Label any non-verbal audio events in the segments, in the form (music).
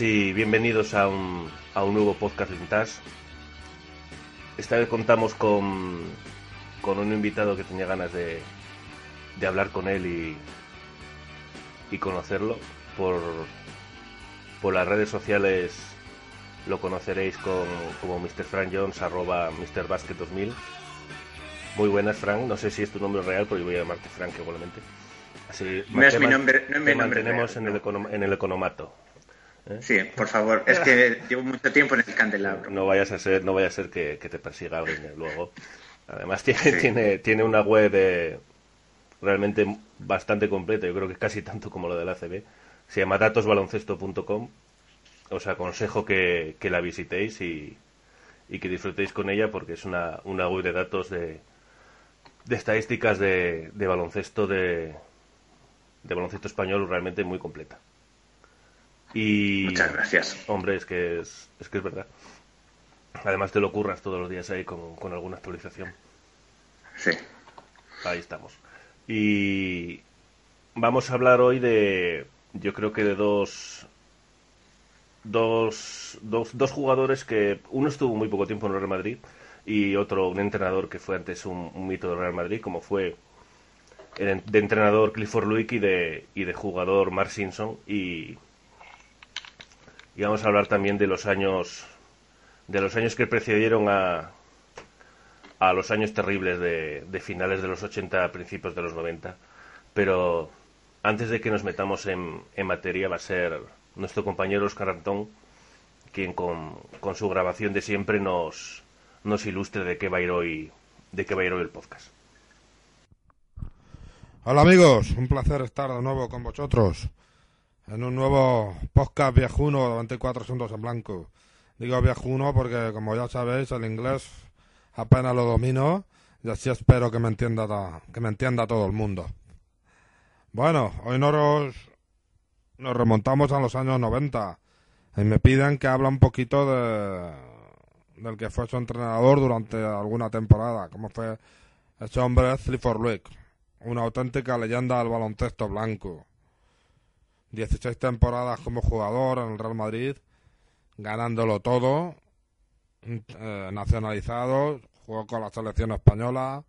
Y bienvenidos a un, a un nuevo podcast Vintage. Esta vez contamos con, con un invitado que tenía ganas de, de hablar con él y, y conocerlo. Por, por las redes sociales lo conoceréis con, como Mr. Frank Jones, arroba Mr. Basket 2000. Muy buenas, Frank. No sé si es tu nombre real, pero yo voy a llamarte Frank igualmente. Así No es mi nombre- no es mi nombre mantenemos real, en el, econo- en el economato. ¿Eh? Sí, por favor. Es que llevo mucho tiempo en el candelabro. No vayas a ser, no vaya a ser que, que te persiga alguien luego. Además tiene, Sí. tiene, tiene una web eh, realmente bastante completa, yo creo que casi tanto como lo del ACB. Se llama datosbaloncesto.com. Os aconsejo que, que la visitéis y, y que disfrutéis con ella porque es una, una web de datos de, de estadísticas de, de baloncesto de, de baloncesto español realmente muy completa. Y Muchas gracias. Hombre, es que es, es que es verdad. Además te lo curras todos los días ahí con, con alguna actualización. Sí. Ahí estamos. Y vamos a hablar hoy de, yo creo que de dos, dos, dos, dos jugadores que uno estuvo muy poco tiempo en el Real Madrid y otro un entrenador que fue antes un, un mito del Real Madrid, como fue el de entrenador Clifford Luick y de, y de jugador Mark Simpson. Y, y vamos a hablar también de los años de los años que precedieron a, a los años terribles de, finales de los 80, principios de los 90. Pero antes de que nos metamos en, en materia, va a ser nuestro compañero Oscar Antón quien con, con su grabación de siempre nos, nos ilustre de qué va a ir hoy, de qué va a ir hoy el podcast. Hola amigos, un placer estar de nuevo con vosotros en un nuevo podcast viejuno de 24 segundos en blanco. Digo viejuno porque como ya sabéis el inglés apenas lo domino y así espero que me entienda que me entienda todo el mundo. Bueno, hoy nos, nos remontamos a los años 90 y me piden que hable un poquito de del que fue su entrenador durante alguna temporada, como fue ese hombre Clifford Luick una auténtica leyenda del baloncesto blanco. 16 temporadas como jugador en el Real Madrid, ganándolo todo, eh, nacionalizado, jugó con la selección española,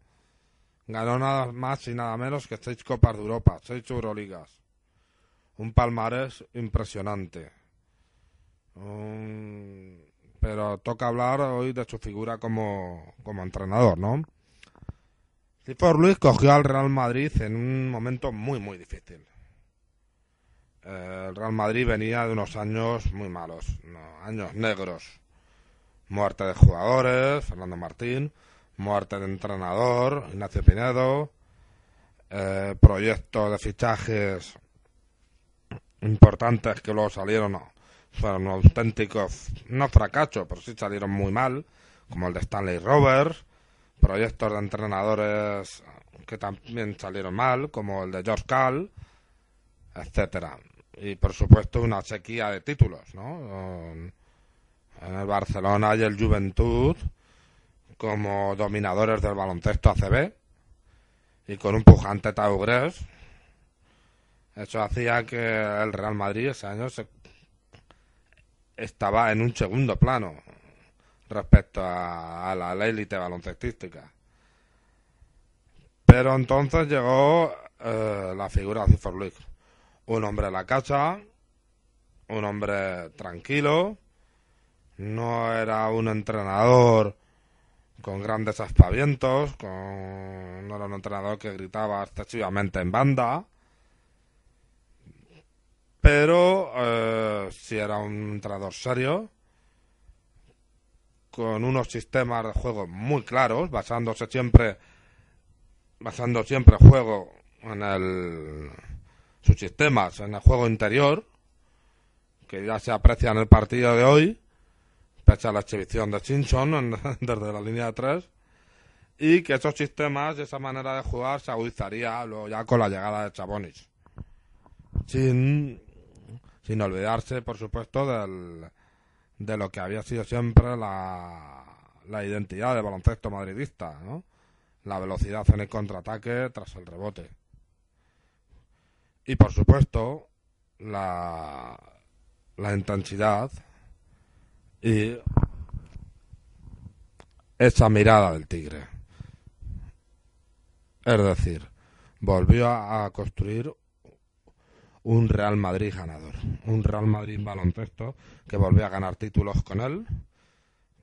ganó nada más y nada menos que seis Copas de Europa, seis Euroligas. Un palmarés impresionante. Pero toca hablar hoy de su figura como, como entrenador, ¿no? Clifford Luis cogió al Real Madrid en un momento muy, muy difícil. Eh, el Real Madrid venía de unos años muy malos, no, años negros. Muerte de jugadores, Fernando Martín, muerte de entrenador, Ignacio Pinedo, eh, proyectos de fichajes importantes que luego salieron, no, fueron auténticos, no fracasos, pero sí salieron muy mal, como el de Stanley Roberts, proyectos de entrenadores que también salieron mal, como el de George Cal, etcétera. Y por supuesto una sequía de títulos, ¿no? En, en el Barcelona y el Juventud como dominadores del baloncesto ACB y con un pujante Taugres Eso hacía que el Real Madrid ese año se estaba en un segundo plano respecto a, a la élite baloncestística. Pero entonces llegó eh, la figura de Cifor Un hombre de la casa, un hombre tranquilo, no era un entrenador con grandes aspavientos, con... no era un entrenador que gritaba excesivamente en banda, pero eh, sí era un entrenador serio, con unos sistemas de juego muy claros, basándose siempre, basando siempre el juego en el, sus sistemas, en el juego interior, que ya se aprecia en el partido de hoy, pese a la exhibición de Simpson (laughs) desde la línea de tres, y que esos sistemas, esa manera de jugar, se agudizaría luego ya con la llegada de Chabonis. Sin sin olvidarse, por supuesto, del, de lo que había sido siempre la, la identidad del baloncesto madridista, ¿no? La velocidad en el contraataque tras el rebote. Y por supuesto, la, la intensidad y esa mirada del tigre. Es decir, volvió a construir un Real Madrid ganador, un Real Madrid baloncesto que volvió a ganar títulos con él,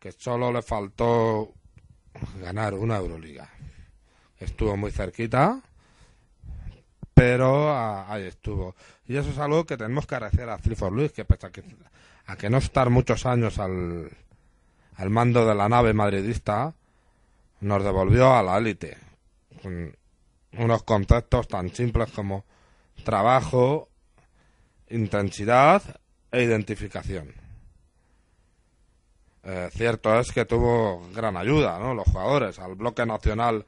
que solo le faltó ganar una Euroliga. Estuvo muy cerquita, pero ahí estuvo. Y eso es algo que tenemos que agradecer a Clifford Luis, que pese a que, a que no estar muchos años al, al mando de la nave madridista, nos devolvió a la élite. Con unos conceptos tan simples como trabajo, intensidad e identificación. Eh, cierto es que tuvo gran ayuda, ¿no? Los jugadores, al bloque nacional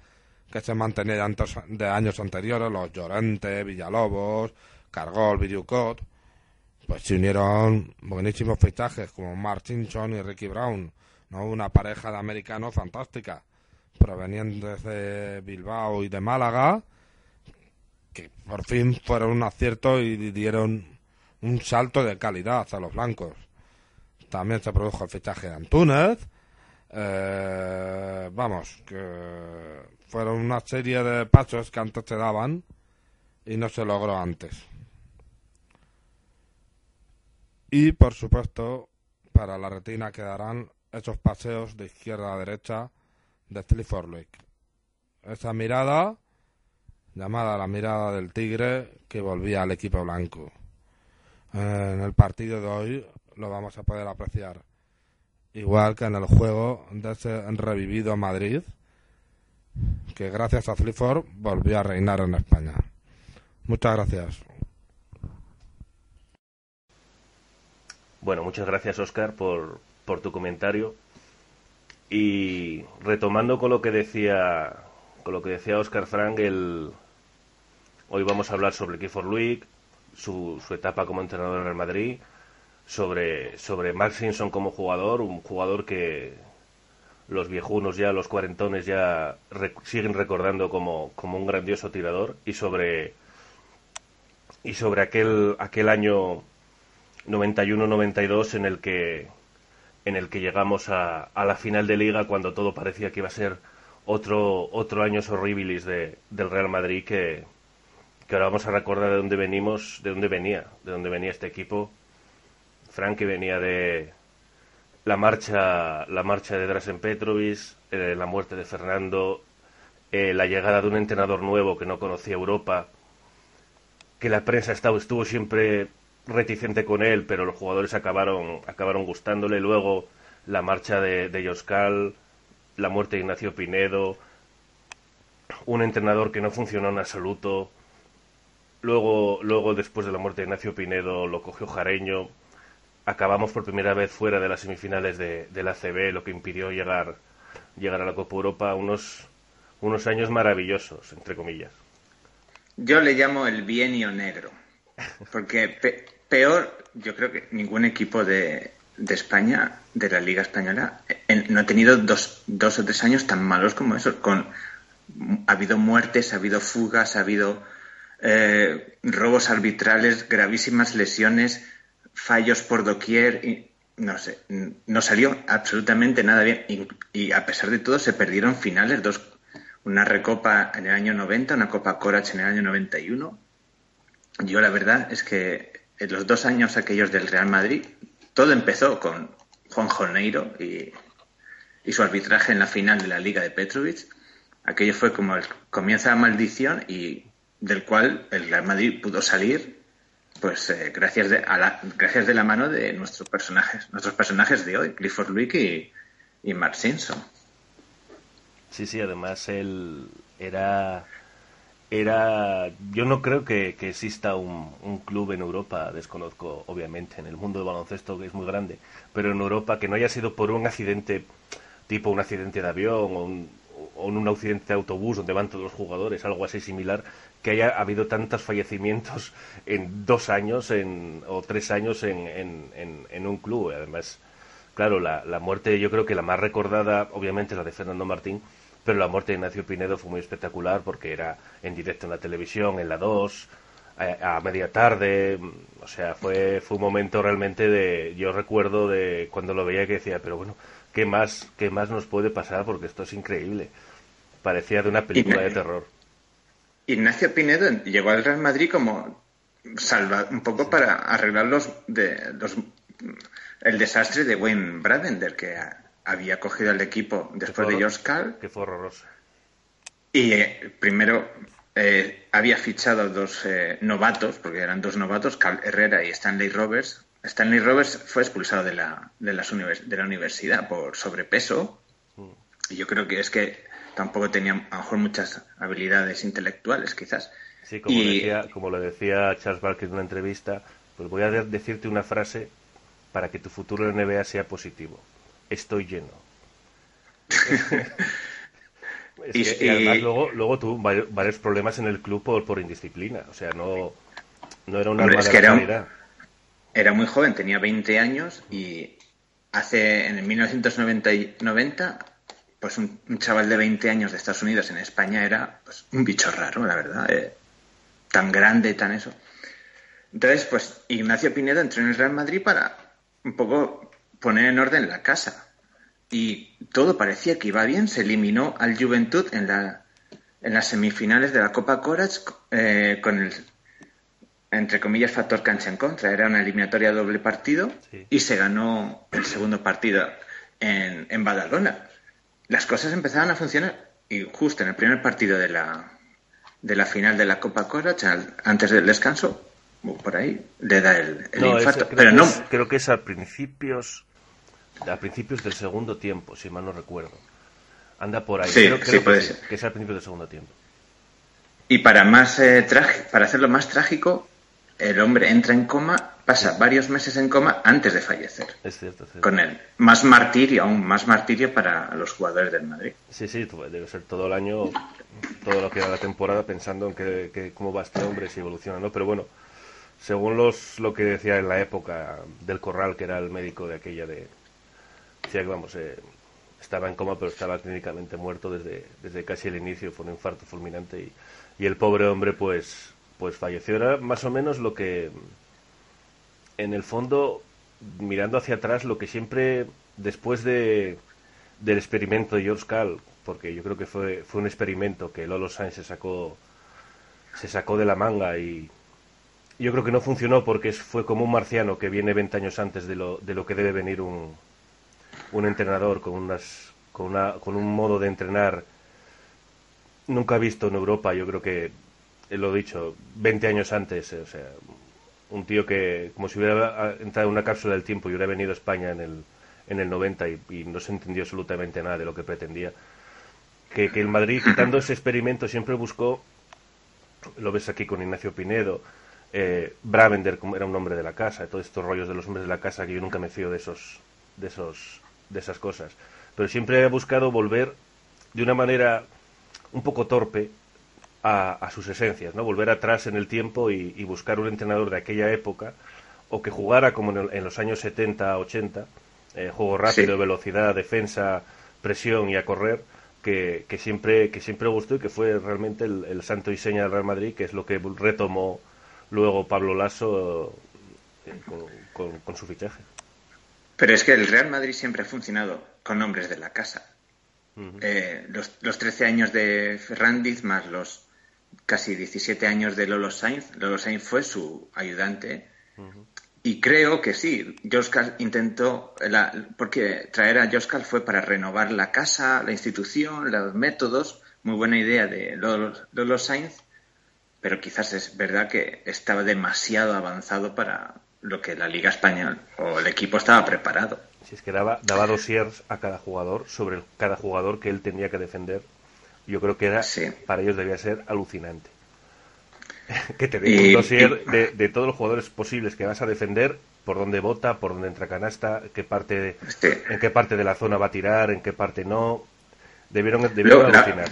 que se mantenía antes de años anteriores, los Llorente, Villalobos, Cargol, Virucot, pues se unieron buenísimos fichajes como Mark Simpson y Ricky Brown, ¿no? Una pareja de americanos fantástica, provenientes de Bilbao y de Málaga, que por fin fueron un acierto y dieron un salto de calidad a los blancos. También se produjo el fichaje de Antúnez. Eh, vamos, que fueron una serie de pasos que antes se daban y no se logró antes. Y por supuesto, para la retina quedarán esos paseos de izquierda a derecha de Clifford Esa mirada, llamada la mirada del tigre, que volvía al equipo blanco en el partido de hoy lo vamos a poder apreciar. Igual que en el juego de ese revivido Madrid, que gracias a Clifford volvió a reinar en España. Muchas gracias. Bueno, muchas gracias Oscar por, por tu comentario. Y retomando con lo que decía con lo que decía Oscar Frank, el... hoy vamos a hablar sobre Clifford Luick, su, etapa como entrenador en el Madrid, sobre, sobre Simpson como jugador, un jugador que los viejunos ya, los cuarentones ya siguen recordando como, como un grandioso tirador, y sobre, y sobre aquel, aquel año 91-92 en el que en el que llegamos a, a, la final de liga cuando todo parecía que iba a ser otro otro año horribilis de, del Real Madrid que, que ahora vamos a recordar de dónde venimos, de dónde venía, de dónde venía este equipo. Frank que venía de la marcha, la marcha de Drasen Petrovic, eh, la muerte de Fernando, eh, la llegada de un entrenador nuevo que no conocía Europa, que la prensa estaba, estuvo siempre reticente con él, pero los jugadores acabaron, acabaron gustándole. Luego la marcha de, de Yoscal, la muerte de Ignacio Pinedo, un entrenador que no funcionó en absoluto, Luego, luego, después de la muerte de Ignacio Pinedo, lo cogió Jareño. Acabamos por primera vez fuera de las semifinales de, la CB, lo que impidió llegar, llegar a la Copa Europa. Unos, unos años maravillosos, entre comillas. Yo le llamo el bienio negro, porque peor, yo creo que ningún equipo de, de España, de la Liga Española, no ha tenido dos, dos o tres años tan malos como esos. Con, ha habido muertes, ha habido fugas, ha habido eh, robos arbitrales, gravísimas lesiones, fallos por doquier. Y, no sé, no salió absolutamente nada bien. Y, y, a pesar de todo, se perdieron finales: dos, una recopa en el año 90, una Copa Corach en el año 91. Yo, la verdad es que en los dos años aquellos del Real Madrid, todo empezó con Juan Joneiro y, y su arbitraje en la final de la Liga de Petrovic. Aquello fue como el comienzo de la maldición y del cual el Real Madrid pudo salir pues eh, gracias de a la, gracias de la mano de nuestros personajes nuestros personajes de hoy Clifford Luick y, y Mark Simpson. Sí sí además él era era yo no creo que, que exista un, un, club en Europa desconozco obviamente en el mundo del baloncesto que es muy grande pero en Europa que no haya sido por un accidente tipo un accidente de avión o un, o un accidente de autobús donde van todos los jugadores, algo así similar, que haya habido tantos fallecimientos en dos años en, o tres años en, en, en un club. Además, claro, la, la, muerte yo creo que la más recordada, obviamente, la de Fernando Martín, pero la muerte de Ignacio Pinedo fue muy espectacular porque era en directo en la televisión, en la 2, a, a media tarde, o sea, fue, fue un momento realmente de, yo recuerdo de cuando lo veía que decía, pero bueno, ¿qué más, qué más nos puede pasar? Porque esto es increíble. Parecía de una película de terror. Ignacio Pinedo llegó al Real Madrid como salva un poco para arreglar los, de, los el desastre de Wayne Bradender que había cogido al equipo después de George Carl. Que fue horroroso. Y eh, primero eh, había fichado dos eh, novatos, porque eran dos novatos, Carl Herrera y Stanley Roberts, Stanley Roberts fue expulsado de la, de, las univers de la universidad por sobrepeso. Mm. Y yo creo que es que tampoco tenía a lo mejor muchas habilidades intelectuales, quizás. Sí, como, y... decía, como lo decía Charles Barkley en una entrevista, pues voy a decirte una frase para que tu futuro en NBA sea positivo. Estoy lleno. (laughs) es y, además luego, luego tuvo varios problemas en el club por, por indisciplina. O sea, no, no era una Hombre, es que era un, era muy joven, tenía 20 años y hace en el 1990 pues un, un, chaval de 20 años de Estados Unidos en España era pues, un bicho raro, la verdad, eh, tan grande, tan eso. Entonces, pues Ignacio Pinedo entró en el Real Madrid para un poco poner en orden la casa. Y todo parecía que iba bien. Se eliminó al Juventud en, la, en las semifinales de la Copa Courage eh, con el entre comillas, factor cancha en contra. Era una eliminatoria doble partido sí. y se ganó el segundo partido en, en, Badalona. Las cosas empezaron a funcionar y justo en el primer partido de la, de la final de la Copa Corach, antes del descanso, por ahí, le da el, el no, infarto. Pero no. Es, creo que es a principios, a principios del segundo tiempo, si mal no recuerdo. Anda por ahí. Sí, creo, puede que, ser. que es al principio del segundo tiempo. Y para más eh, para hacerlo más trágico, el hombre entra en coma, pasa varios meses en coma antes de fallecer. Es cierto, es cierto. Con él. Más martirio, aún más martirio para los jugadores del Madrid. Sí, sí, debe ser todo el año, todo lo que da la temporada pensando en que, que, cómo va este hombre, si evoluciona, ¿no? Pero bueno, según los, lo que decía en la época del Corral, que era el médico de aquella de... Decía que, vamos, eh, estaba en coma, pero estaba clínicamente muerto desde, desde casi el inicio, fue un infarto fulminante y, y el pobre hombre, pues pues falleció. Era más o menos lo que, en el fondo, mirando hacia atrás, lo que siempre, después de, del experimento de George Cal, porque yo creo que fue, fue un experimento que Lolo Sainz se sacó, se sacó de la manga y yo creo que no funcionó porque fue como un marciano que viene 20 años antes de lo, de lo que debe venir un, un entrenador con, unas, con, una, con un modo de entrenar nunca visto en Europa. Yo creo que lo dicho, 20 años antes, o sea, un tío que, como si hubiera entrado en una cápsula del tiempo y hubiera venido a España en el, en el 90 y, y no se entendió absolutamente nada de lo que pretendía. Que, que el Madrid, quitando ese experimento, siempre buscó, lo ves aquí con Ignacio Pinedo, eh, Bravender era un hombre de la casa, todos estos rollos de los hombres de la casa que yo nunca me fío de esos, de esos, de esas cosas. Pero siempre he buscado volver de una manera un poco torpe a, a, sus esencias, ¿no? Volver atrás en el tiempo y, y, buscar un entrenador de aquella época o que jugara como en, el, en los años 70, 80, eh, juego rápido, sí. velocidad, defensa, presión y a correr, que, que siempre que siempre gustó y que fue realmente el, santo y seña del Real Madrid, que es lo que retomó luego Pablo Lasso eh, con, su fichaje. Pero es que el Real Madrid siempre ha funcionado con hombres de la casa. Eh, los, los 13 años de Ferrandiz más los casi 17 años de Lolo Sainz. Lolo Sainz fue su ayudante. Y creo que sí, Joskal intentó, porque traer a Joskal fue para renovar la casa, la institución, los métodos. Muy buena idea de Lolo, Sainz, pero quizás es verdad que estaba demasiado avanzado para lo que la Liga Española o el equipo estaba preparado. Si es que daba, daba dosiers a cada jugador sobre cada jugador que él tenía que defender. Yo creo que era, para ellos debía ser alucinante. (laughs) que te dé un dossier de, todos los jugadores posibles que vas a defender, por dónde vota, por dónde entra canasta, qué parte en qué parte de la zona va a tirar, en qué parte no. Debieron, debieron la,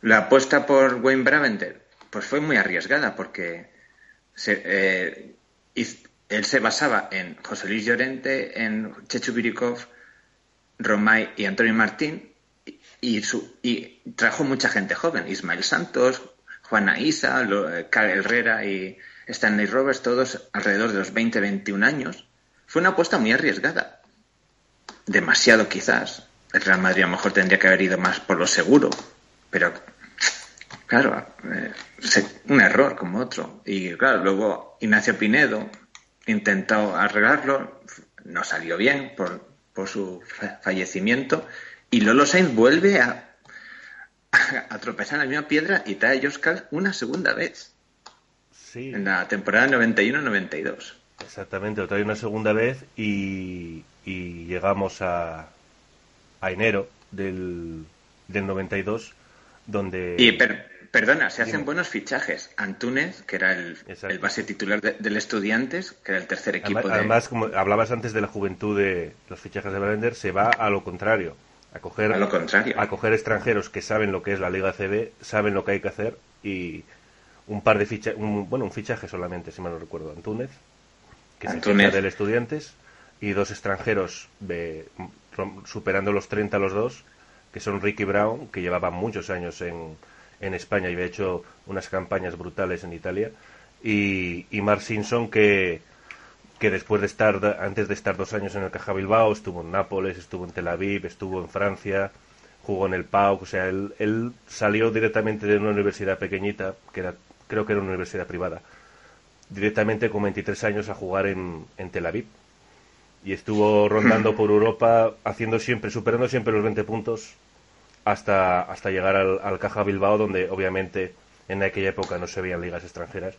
la, apuesta por Wayne Bravender pues fue muy arriesgada porque eh, él se basaba en José Luis Llorente, en Chechu Birikov, Romay y Antonio Martín y, su, y trajo mucha gente joven, Ismael Santos, Juana Isa, Carl eh, Herrera y Stanley Roberts, todos alrededor de los 20-21 años. Fue una apuesta muy arriesgada. Demasiado quizás. El Real Madrid a lo mejor tendría que haber ido más por lo seguro. Pero, claro, eh, un error como otro. Y claro, luego Ignacio Pinedo intentó arreglarlo, no salió bien por, por su fallecimiento. Y Lolo Sainz vuelve a (laughs) a tropezar en la misma piedra y trae a una segunda vez. Sí. En la temporada 91-92. Exactamente, lo trae una segunda vez y, llegamos a, a enero del, del 92, donde... Y perdona, se hacen buenos fichajes. Antúnez, que era el, base titular del Estudiantes, que era el tercer equipo además, Además, como hablabas antes de la juventud de los fichajes de Bender, se va a lo contrario a coger, lo contrario. a coger extranjeros que saben lo que es la Liga CB, saben lo que hay que hacer y un par de fichajes, bueno, un fichaje solamente, si mal no recuerdo, Antúnez, que Antúnez. es del Estudiantes, y dos extranjeros de, superando los 30 los dos, que son Ricky Brown, que llevaba muchos años en, en España y había hecho unas campañas brutales en Italia, y, y Mark Simpson, que que después de estar, antes de estar dos años en el Caja Bilbao, estuvo en Nápoles, estuvo en Tel Aviv, estuvo en Francia, jugó en el PAOK, o sea, él, él salió directamente de una universidad pequeñita, que era, creo que era una universidad privada, directamente con 23 años a jugar en, Tel Aviv. Y estuvo rondando por Europa, haciendo siempre, superando siempre los 20 puntos, hasta, hasta llegar al, al Caja Bilbao, donde obviamente en aquella época no se veían ligas extranjeras,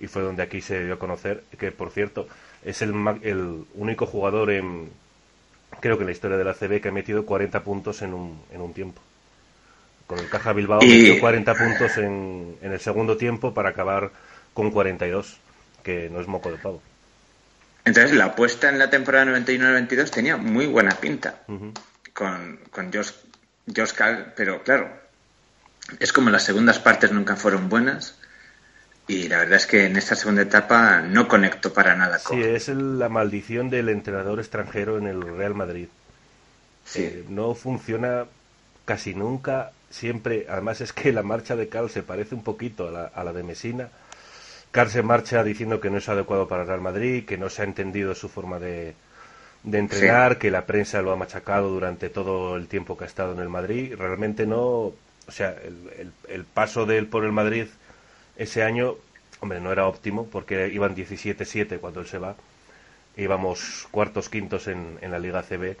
y fue donde aquí se dio a conocer, que por cierto, es el, el único jugador en, creo que en la historia de la CB que ha metido 40 puntos en un, en un tiempo. Con el Caja Bilbao metió 40 puntos en, en el segundo tiempo para acabar con 42, que no es moco de pavo. Entonces la apuesta en la temporada 91-92 tenía muy buena pinta con, con Josh, Josh pero claro, es como las segundas partes nunca fueron buenas y la verdad es que en esta segunda etapa no conecto para nada con. Sí, es la maldición del entrenador extranjero en el Real Madrid. Sí. Eh, no funciona casi nunca. Siempre, además es que la marcha de Carl se parece un poquito a la, de Mesina. Carl se marcha diciendo que no es adecuado para el Real Madrid, que no se ha entendido su forma de, de entrenar, que la prensa lo ha machacado durante todo el tiempo que ha estado en el Madrid. Realmente no, o sea, el, el paso de él por el Madrid ese año, hombre, no era óptimo porque iban 17-7 cuando él se va. Íbamos cuartos, quintos en, en la Liga CB,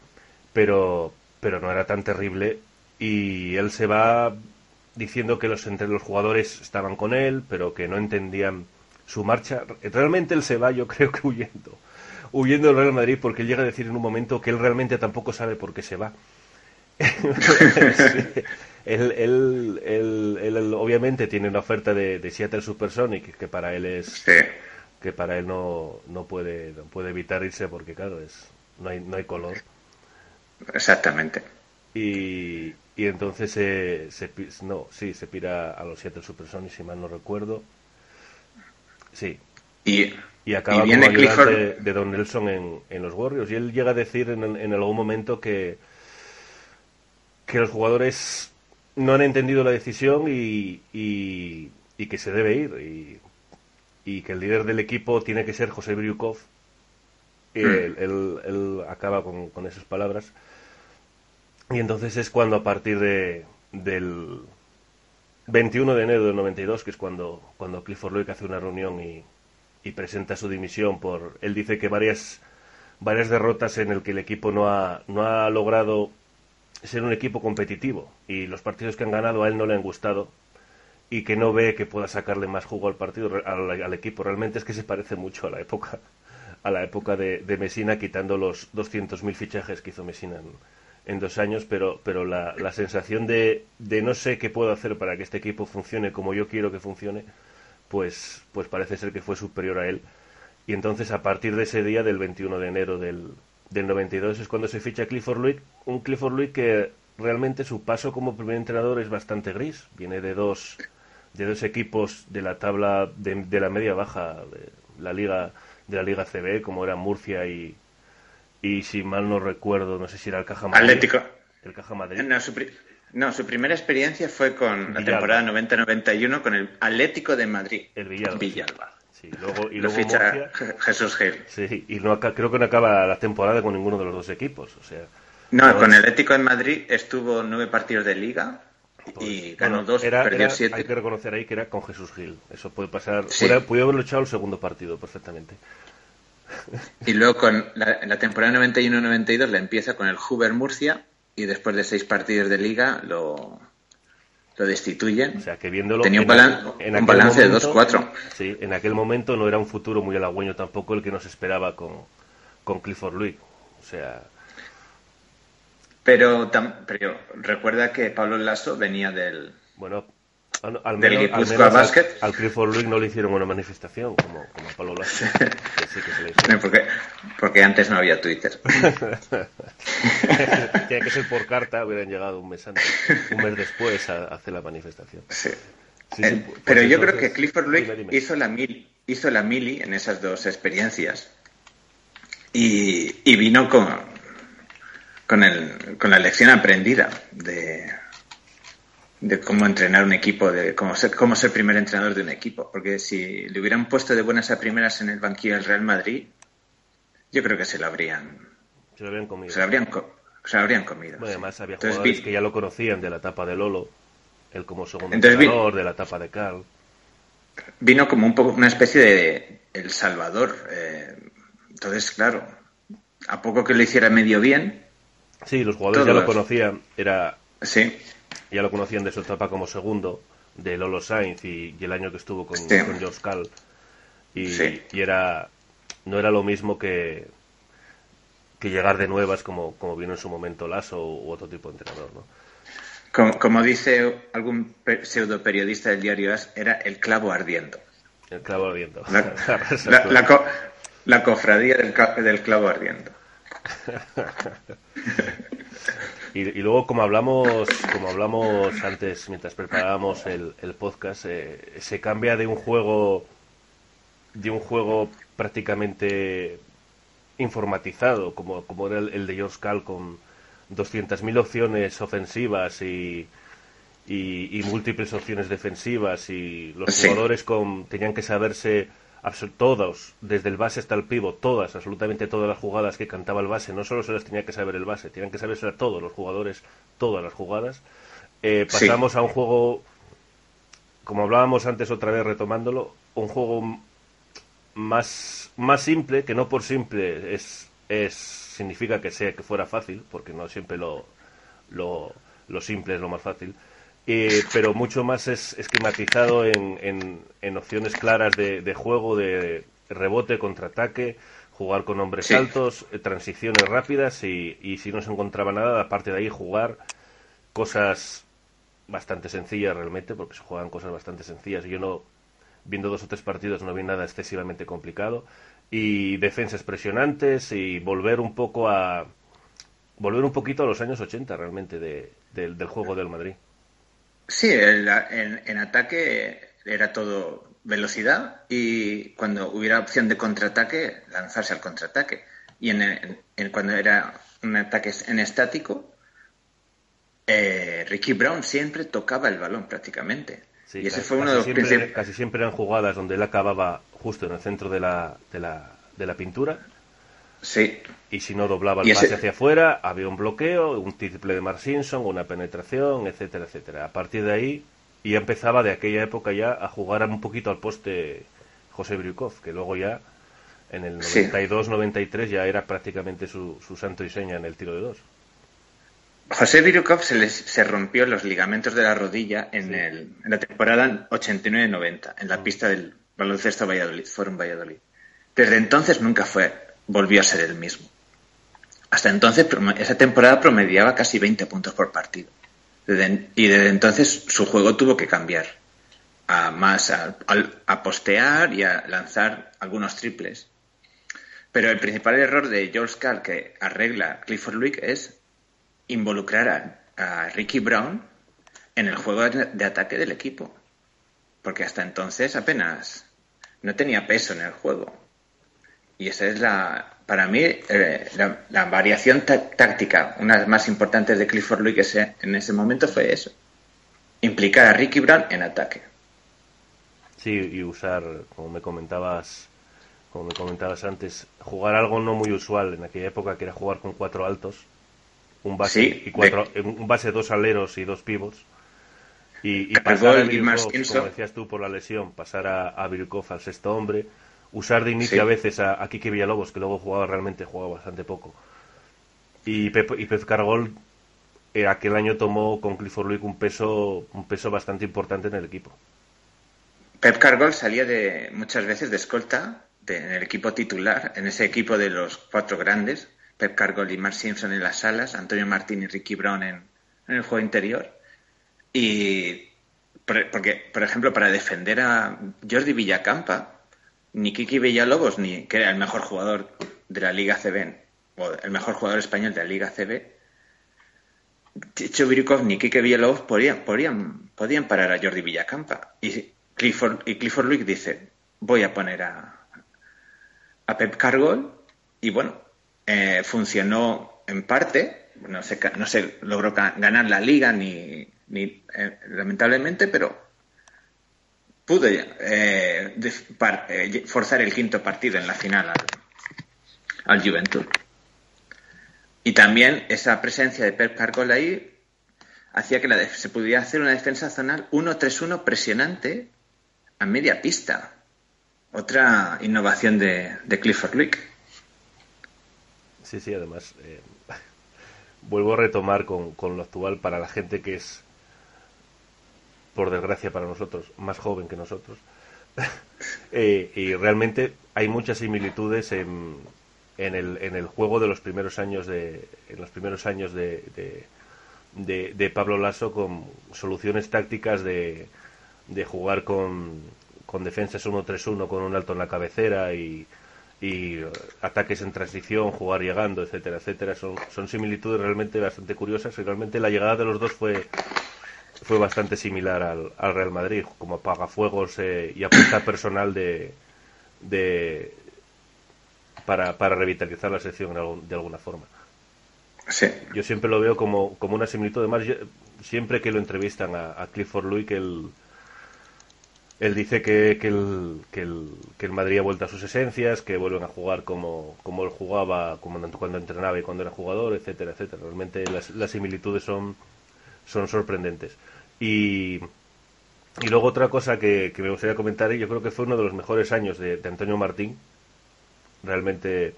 pero, pero no era tan terrible. Y él se va diciendo que los, entre los jugadores estaban con él, pero que no entendían su marcha. Realmente él se va, yo creo que huyendo. Huyendo del Real Madrid porque él llega a decir en un momento que él realmente tampoco sabe por qué se va. (laughs) él, él, él, obviamente tiene una oferta de, de Seattle Supersonic que para él es que para él no, no puede no puede evitar irse porque claro es no hay no hay color. Exactamente. Y, y entonces se, se no sí se pira a los Seattle Supersonics si mal no recuerdo. Sí. Y y acaba como ayudante de Don Nelson en, en los Warriors. Y él llega a decir en, en algún momento que que los jugadores no han entendido la decisión y, y, que se debe ir. Y, y, que el líder del equipo tiene que ser José Briukov. Y hmm. él, acaba con, con, esas palabras. Y entonces es cuando a partir de, del 21 de enero del 92, que es cuando, cuando Clifford Loic hace una reunión y, y presenta su dimisión por... Él dice que varias, varias derrotas en el que el equipo no ha, no ha logrado ser un equipo competitivo y los partidos que han ganado a él no le han gustado y que no ve que pueda sacarle más jugo al partido, al, equipo. Realmente es que se parece mucho a la época a la época de, de Mesina, quitando los 200.000 fichajes que hizo Mesina en, dos años, pero, pero la, la sensación de, de, no sé qué puedo hacer para que este equipo funcione como yo quiero que funcione, pues, pues parece ser que fue superior a él. Y entonces a partir de ese día, del 21 de enero del, del 92 es cuando se ficha Clifford Luick, un Clifford Luick que realmente su paso como primer entrenador es bastante gris, viene de dos de dos equipos de la tabla de, la media baja de la liga de la liga CB como eran Murcia y y si mal no recuerdo no sé si era el Caja Madrid. Atlético. El Caja Madrid. No su, primera experiencia fue con la temporada 90-91 con el Atlético de Madrid el Villalba, Villalba. Sí, luego, y Lo luego ficha Jesús Gil. Sí, y no, creo que no acaba la temporada con ninguno de los dos equipos. O sea, no, con el Ético en Madrid estuvo nueve partidos de liga y pues, ganó dos, perdió siete. Hay que reconocer ahí que era con Jesús Gil. Eso puede pasar. Puede, haberlo echado el segundo partido perfectamente. (laughs) Y luego con la, en la temporada 91-92 la empieza con el Huber Murcia y después de seis partidos de liga lo, lo destituyen. O sea, que viéndolo. Tenía un, balance de 2-4. Sí, en aquel momento no era un futuro muy halagüeño tampoco el que nos esperaba con, con Clifford Louis. O sea. Pero, pero recuerda que Pablo Lasso venía del. Bueno, al, menos, al, al, Clifford Luick no le hicieron una manifestación como, como a Pablo Lasso. (laughs) porque, porque antes no había Twitter. (laughs) Tiene que ser por carta, hubieran llegado un mes antes, un mes después a, hacer la manifestación. Sí. Eh, pues pero yo creo que Clifford Luick hizo la, mil, hizo la mili en esas dos experiencias y, y vino con, con, el, con la lección aprendida de, de cómo entrenar un equipo, de cómo ser, cómo ser primer entrenador de un equipo. Porque si le hubieran puesto de buenas a primeras en el banquillo del Real Madrid, yo creo que se lo habrían, se lo habrían comido. Se lo habrían, se lo habrían comido. además había jugadores que ya lo conocían de la etapa de Lolo, él como segundo entrenador, de la etapa de Carl. Vino como un poco una especie de El Salvador. Eh, entonces, claro, a poco que lo hiciera medio bien. Sí, los jugadores ya lo conocían. Era Sí ya lo conocían de su etapa como segundo, de Lolo Sainz y, el año que estuvo con, George Cal. Y, era no era lo mismo que, que llegar de nuevas como, como vino en su momento Lasso u otro tipo de entrenador. ¿no? Como, dice algún pseudo periodista del diario As, era el clavo ardiendo. El clavo ardiendo. La, (laughs) cofradía del, del clavo ardiendo. (laughs) Y, luego, como hablamos, como hablamos antes, mientras preparábamos el, podcast, eh, se cambia de un juego, de un juego prácticamente informatizado, como, como era el, de George Cal, con 200.000 opciones ofensivas y, y, múltiples opciones defensivas, y los jugadores con, tenían que saberse todos, desde el base hasta el pivo, todas, absolutamente todas las jugadas que cantaba el base, no solo se las tenía que saber el base, tenían que saberse a todos los jugadores, todas las jugadas. Eh, pasamos a un juego, como hablábamos antes otra vez retomándolo, un juego más, más simple, que no por simple es, es significa que sea que fuera fácil, porque no siempre lo, lo, lo simple es lo más fácil pero mucho más es esquematizado en, en, opciones claras de, juego, de rebote, contraataque, jugar con hombres altos, eh, transiciones rápidas y, y, si no se encontraba nada, aparte de ahí jugar cosas bastante sencillas realmente, porque se juegan cosas bastante sencillas. Yo no, viendo dos o tres partidos, no vi nada excesivamente complicado. Y defensas presionantes y volver un poco a... Volver un poquito a los años 80 realmente de, del juego del Madrid. Sí, en, ataque era todo velocidad y cuando hubiera opción de contraataque, lanzarse al contraataque. Y en, cuando era un ataque en estático, eh, Ricky Brown siempre tocaba el balón prácticamente. Sí, y ese casi, fue uno de los siempre, princip- casi siempre eran jugadas donde él acababa justo en el centro de la, de la, de la pintura Sí, y si no doblaba el ese- pase hacia afuera, había un bloqueo, un triple de Mark Simpson, una penetración, etcétera, etcétera. A partir de ahí, y ya empezaba de aquella época ya a jugar un poquito al poste José Briukov, que luego ya en el Sí. 92-93 ya era prácticamente su, su santo y seña en el tiro de dos. José Virukov se, les- se rompió los ligamentos de la rodilla en, el- en la temporada 89-90, en la pista del baloncesto Valladolid, Forum Valladolid. Desde entonces nunca fue, volvió a ser el mismo. Hasta entonces, esa temporada promediaba casi 20 puntos por partido. Y desde entonces su juego tuvo que cambiar a más a, a postear y a lanzar algunos triples. Pero el principal error de George Carl que arregla Clifford Luick es involucrar a, Ricky Brown en el juego de ataque del equipo. Porque hasta entonces apenas no tenía peso en el juego. Y esa es la, para mí, eh, la, la variación tá- táctica, una de las más importantes de Clifford Luick ese- en ese momento fue eso. Implicar a Ricky Brown en ataque. Sí, y usar, como me comentabas, como me comentabas antes, jugar algo no muy usual en aquella época, que era jugar con cuatro altos, un base Sí, y cuatro, un base dos aleros y dos pivots. Y, y Cargol pasar a y como decías tú, por la lesión, pasar a, a al sexto hombre, usar de inicio Sí. a veces a, a Kike Villalobos, que luego jugaba realmente, jugaba bastante poco. Y Pep, y Pep Cargol eh, aquel año tomó con Clifford Luick un peso, un peso bastante importante en el equipo. Pep Cargol salía de muchas veces de escolta de- en el equipo titular, en ese equipo de los cuatro grandes, Pep Cargol y Mark Simpson en las alas, Antonio Martín y Ricky Brown en, en el juego interior. Y por- porque, por ejemplo, para defender a Jordi Villacampa, ni Kiki Villalobos, ni que era el mejor jugador de la Liga CB, o el mejor jugador español de la Liga CB, Chicho ni Kike Villalobos podían, podían, podían parar a Jordi Villacampa. Y Clifford, y Clifford Luick dice, voy a poner a, a Pep Cargol y bueno, eh, funcionó en parte, no se, no logró ganar la liga ni, ni eh, lamentablemente, pero pudo eh, par- eh, forzar el quinto partido en la final al, al Juventud. Y también esa presencia de Pep Cargol ahí hacía que la se pudiera hacer una defensa zonal 1-3-1 presionante a media pista. Otra innovación de, de Clifford Luick. Sí, sí, además, eh, (laughs) vuelvo a retomar con lo actual para la gente que es, por desgracia para nosotros, más joven que nosotros. (laughs) Eh, y realmente hay muchas similitudes en, en, el, en el juego de los primeros años de, en los primeros años de, de, de- de Pablo Lasso con soluciones tácticas de, de jugar con, con defensas 1-3-1 con un alto en la cabecera y, y ataques en transición, jugar llegando, etcétera, etcétera. Son, son similitudes realmente bastante curiosas y realmente la llegada de los dos fue, fue bastante similar al, al Real Madrid, como apagafuegos eh, y apuesta personal de, de para, para revitalizar la sección de, alguna forma. Sí. Yo siempre lo veo como, como una similitud. Además, yo- siempre que lo entrevistan a, a Clifford Luick, él, él dice que, que, el, que, el, que el Madrid ha vuelto a sus esencias, que vuelven a jugar como, como él jugaba como cuando entrenaba y cuando era jugador, etcétera, etcétera. Realmente las, las similitudes son, son sorprendentes. Y, y luego otra cosa que, que me gustaría comentar, y yo creo que fue uno de los mejores años de, de Antonio Martín. Realmente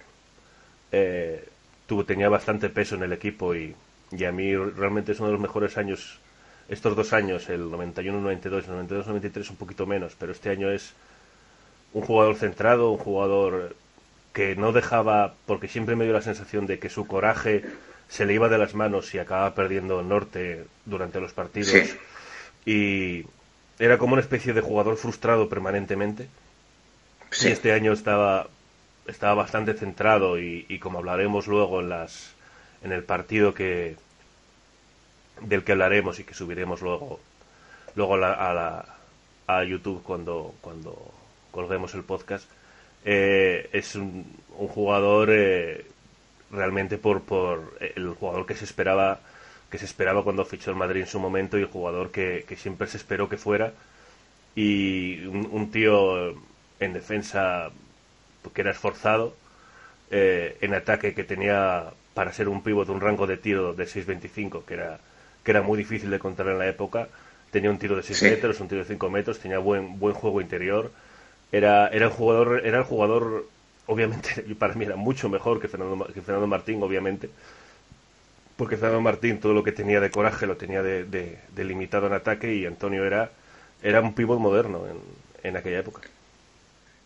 eh, tuvo, tenía bastante peso en el equipo y, y a mí realmente es uno de los mejores años, estos dos años, el 91-92, el 92-93 un poquito menos, pero este año es un jugador centrado, un jugador que no dejaba, porque siempre me dio la sensación de que su coraje se le iba de las manos y acababa perdiendo norte durante los partidos. Y era como una especie de jugador frustrado permanentemente. Sí. Y este año estaba, estaba bastante centrado y, y como hablaremos luego en las en el partido que del que hablaremos y que subiremos luego luego a, la- a, la- a YouTube cuando cuando colguemos el podcast eh, es un, un jugador eh, realmente por por el jugador que se esperaba que se esperaba cuando fichó el Madrid en su momento y el jugador que, que siempre se esperó que fuera. Y un, un tío en defensa que era esforzado, eh, en ataque que tenía para ser un pívot un rango de tiro de 6.25, que era, que era muy difícil de contar en la época. Tenía un tiro de 6 Sí. metros, un tiro de 5 metros, tenía buen, buen juego interior. Era, era, el jugador, era el jugador, obviamente, (laughs) para mí era mucho mejor que Fernando, que Fernando Martín, obviamente. Porque Fernando Martín todo lo que tenía de coraje lo tenía de, de- de limitado en ataque y Antonio era, era un pívot moderno en, en aquella época.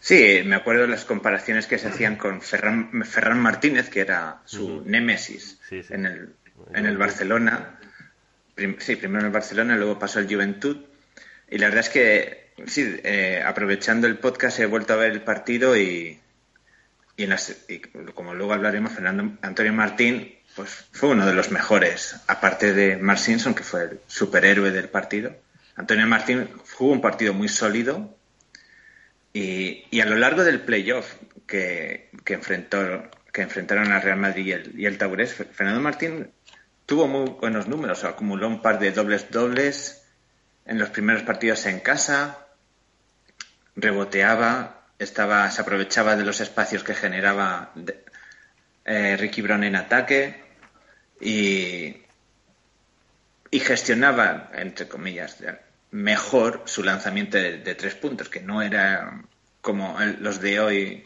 Sí, me acuerdo de las comparaciones que se hacían con Ferran, Ferran Martínez, que era su némesis Sí, sí. en el, en el Barcelona. Prim- sí, primero en el Barcelona, luego pasó al Juventud. Y la verdad es que, sí, eh, aprovechando el podcast he vuelto a ver el partido y, y, en las- y como luego hablaremos, Fernando Antonio Martín pues fue uno de los mejores, aparte de Mark Simpson, que fue el superhéroe del partido. Antonio Martín jugó un partido muy sólido y, a lo largo del playoff que, enfrentaron al Real Madrid y el, y el Taurés, Fer- Fernando Martín tuvo muy buenos números, acumuló un par de dobles dobles en los primeros partidos en casa, reboteaba, estaba, se aprovechaba de los espacios que generaba eh, Ricky Brown en ataque y, y gestionaba, entre comillas, mejor su lanzamiento de, de tres puntos, que no era como los de hoy,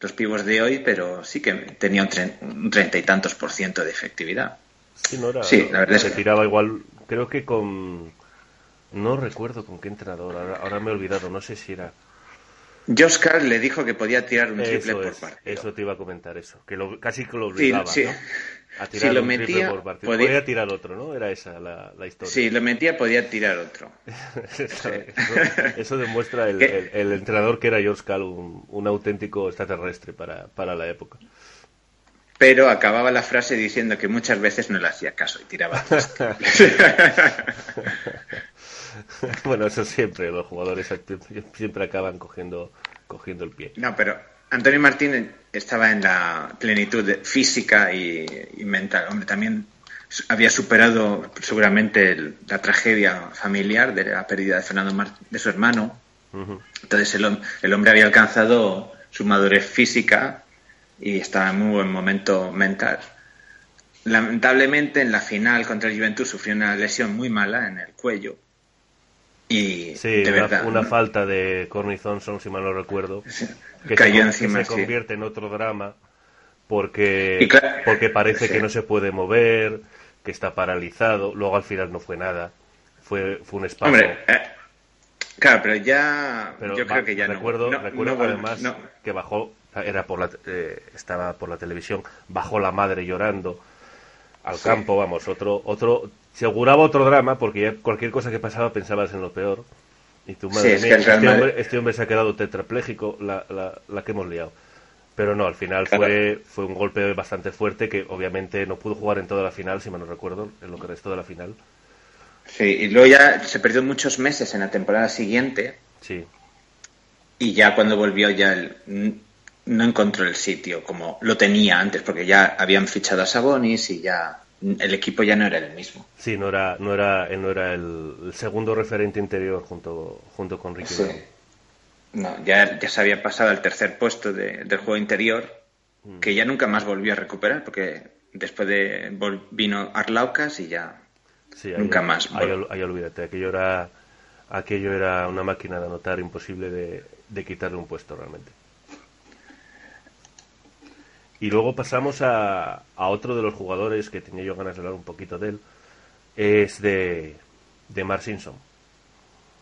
los pivos de hoy, pero sí que tenía un, tre- un treinta y tantos por ciento de efectividad. Sí, no era, Sí, la verdad es se que- tiraba igual, creo que con... No recuerdo con qué entrenador, ahora, ahora me he olvidado, no sé si era... Josh Carl le dijo que podía tirar un triple Eso por es, partido. eso te iba a comentar, eso, que lo, casi que lo Sí, obligaba, sí. ¿no? A Si tirar lo un triple metía, por partido. podía- Podía tirar otro, ¿no? Era esa la, la historia. Si lo metía, podía tirar otro. (laughs) eso, eso demuestra el, ¿Qué? el- el entrenador que era George Cal, un, un auténtico extraterrestre para, para la época. Pero acababa la frase diciendo que muchas veces no le hacía caso y tiraba (laughs) bueno, eso siempre, los jugadores siempre acaban cogiendo, cogiendo el pie. No, pero Antonio Martín estaba en la plenitud física y, y mental. Hombre, también había superado seguramente el- la tragedia familiar de la pérdida de Fernando Mar- de su hermano. Entonces el, el hombre había alcanzado su madurez física y estaba en muy buen momento mental. Lamentablemente en la final contra el Juventud sufrió una lesión muy mala en el cuello. Y Sí, de una, verdad, una falta de Corny Thompson, si mal no recuerdo, que, cayó se, que encima. se sí. convierte en otro drama porque, claro- porque parece sí. que no se puede mover, que está paralizado. Luego al final no fue nada, fue, fue un espacio. Hombre, eh, claro, pero ya Pero yo va- creo que ya recuerdo, no. recuerdo no además que bajó, era por la, eh, estaba por la televisión, bajó la madre llorando al Sí. campo, vamos, otro, otro, se auguraba otro drama porque ya cualquier cosa que pasaba pensabas en lo peor. Y tu Sí, madre es que este, hombre, este hombre se ha quedado tetrapléjico, la, la, la que hemos liado. Pero no, al final Claro. fue, fue un golpe bastante fuerte que obviamente no pudo jugar en toda la final, si me no recuerdo, en lo que restó de la final. Sí, y luego ya se perdió muchos meses en la temporada siguiente Sí, y ya cuando volvió ya el- no encontró el sitio como lo tenía antes porque ya habían fichado a Sabonis y ya el equipo ya no era el mismo. sí, no era, no era, él no era el, segundo referente interior junto, junto con Ricky Sí. No, ya, ya se había pasado al tercer puesto de- del juego interior, Mm. que ya nunca más volvió a recuperar, porque después de vino Arlaucas y ya. Sí, Nunca ahí- más. Ahí, ahí olvídate, aquello era, aquello era una máquina de anotar imposible de, de quitarle un puesto realmente. Y luego pasamos a, a otro de los jugadores que tenía yo ganas de hablar un poquito de él, es de, de Mark Simpson.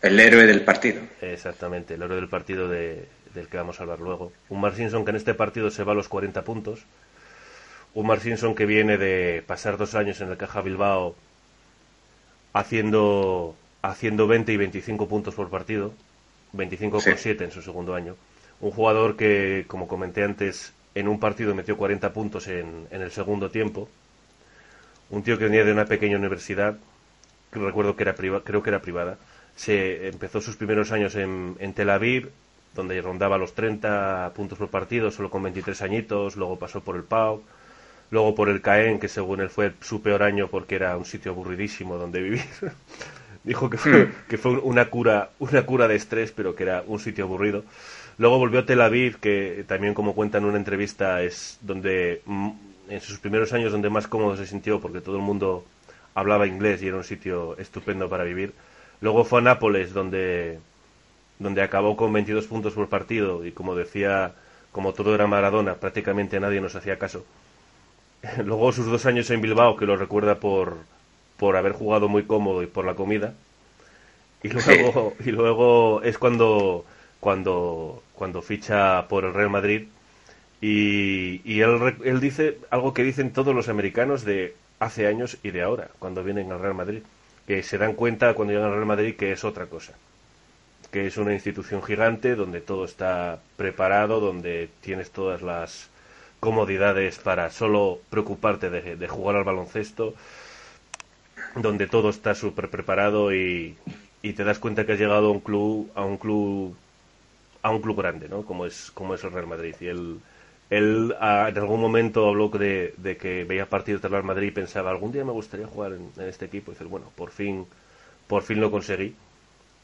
El héroe del partido. Exactamente, el héroe del partido de- del que vamos a hablar luego. Un Mark Simpson que en este partido se va a los 40 puntos. Un Mark Simpson que viene de pasar dos años en el Caja Bilbao haciendo, haciendo 20 y 25 puntos por partido. 25,7 Sí. en su segundo año. Un jugador que, como comenté antes, en un partido metió 40 puntos en, en el segundo tiempo. Un tío que venía de una pequeña universidad, que recuerdo que era priva- creo que era privada. Se empezó sus primeros años en, en Tel Aviv, donde rondaba los 30 puntos por partido, solo con 23 añitos, luego pasó por el Pau, luego por el Caen, que según él fue su peor año porque era un sitio aburridísimo donde vivir. (laughs) Dijo que fue, Hmm. que fue una cura, una cura de estrés, pero que era un sitio aburrido. Luego volvió a Tel Aviv, que también como cuenta en una entrevista es donde mm, en sus primeros años donde más cómodo se sintió porque todo el mundo hablaba inglés y era un sitio estupendo para vivir. Luego fue a Nápoles donde donde acabó con 22 puntos por partido y como decía, como todo era Maradona, prácticamente nadie nos hacía caso. (laughs) Luego sus dos años en Bilbao, que lo recuerda por, por haber jugado muy cómodo y por la comida. Y luego, y luego es cuando, cuando, cuando ficha por el Real Madrid. Y, y él, él dice algo que dicen todos los americanos de hace años y de ahora, cuando vienen al Real Madrid. Que se dan cuenta cuando llegan al Real Madrid que es otra cosa que es una institución gigante donde todo está preparado, donde tienes todas las comodidades para solo preocuparte de, de jugar al baloncesto, donde todo está súper preparado y, y te das cuenta que has llegado a un club a un club a un club grande, ¿no? Como es como es el Real Madrid. Y él él ah, en algún momento habló de, de que veía partidos del Real Madrid y pensaba algún día me gustaría jugar en, en este equipo y dices bueno por fin por fin lo conseguí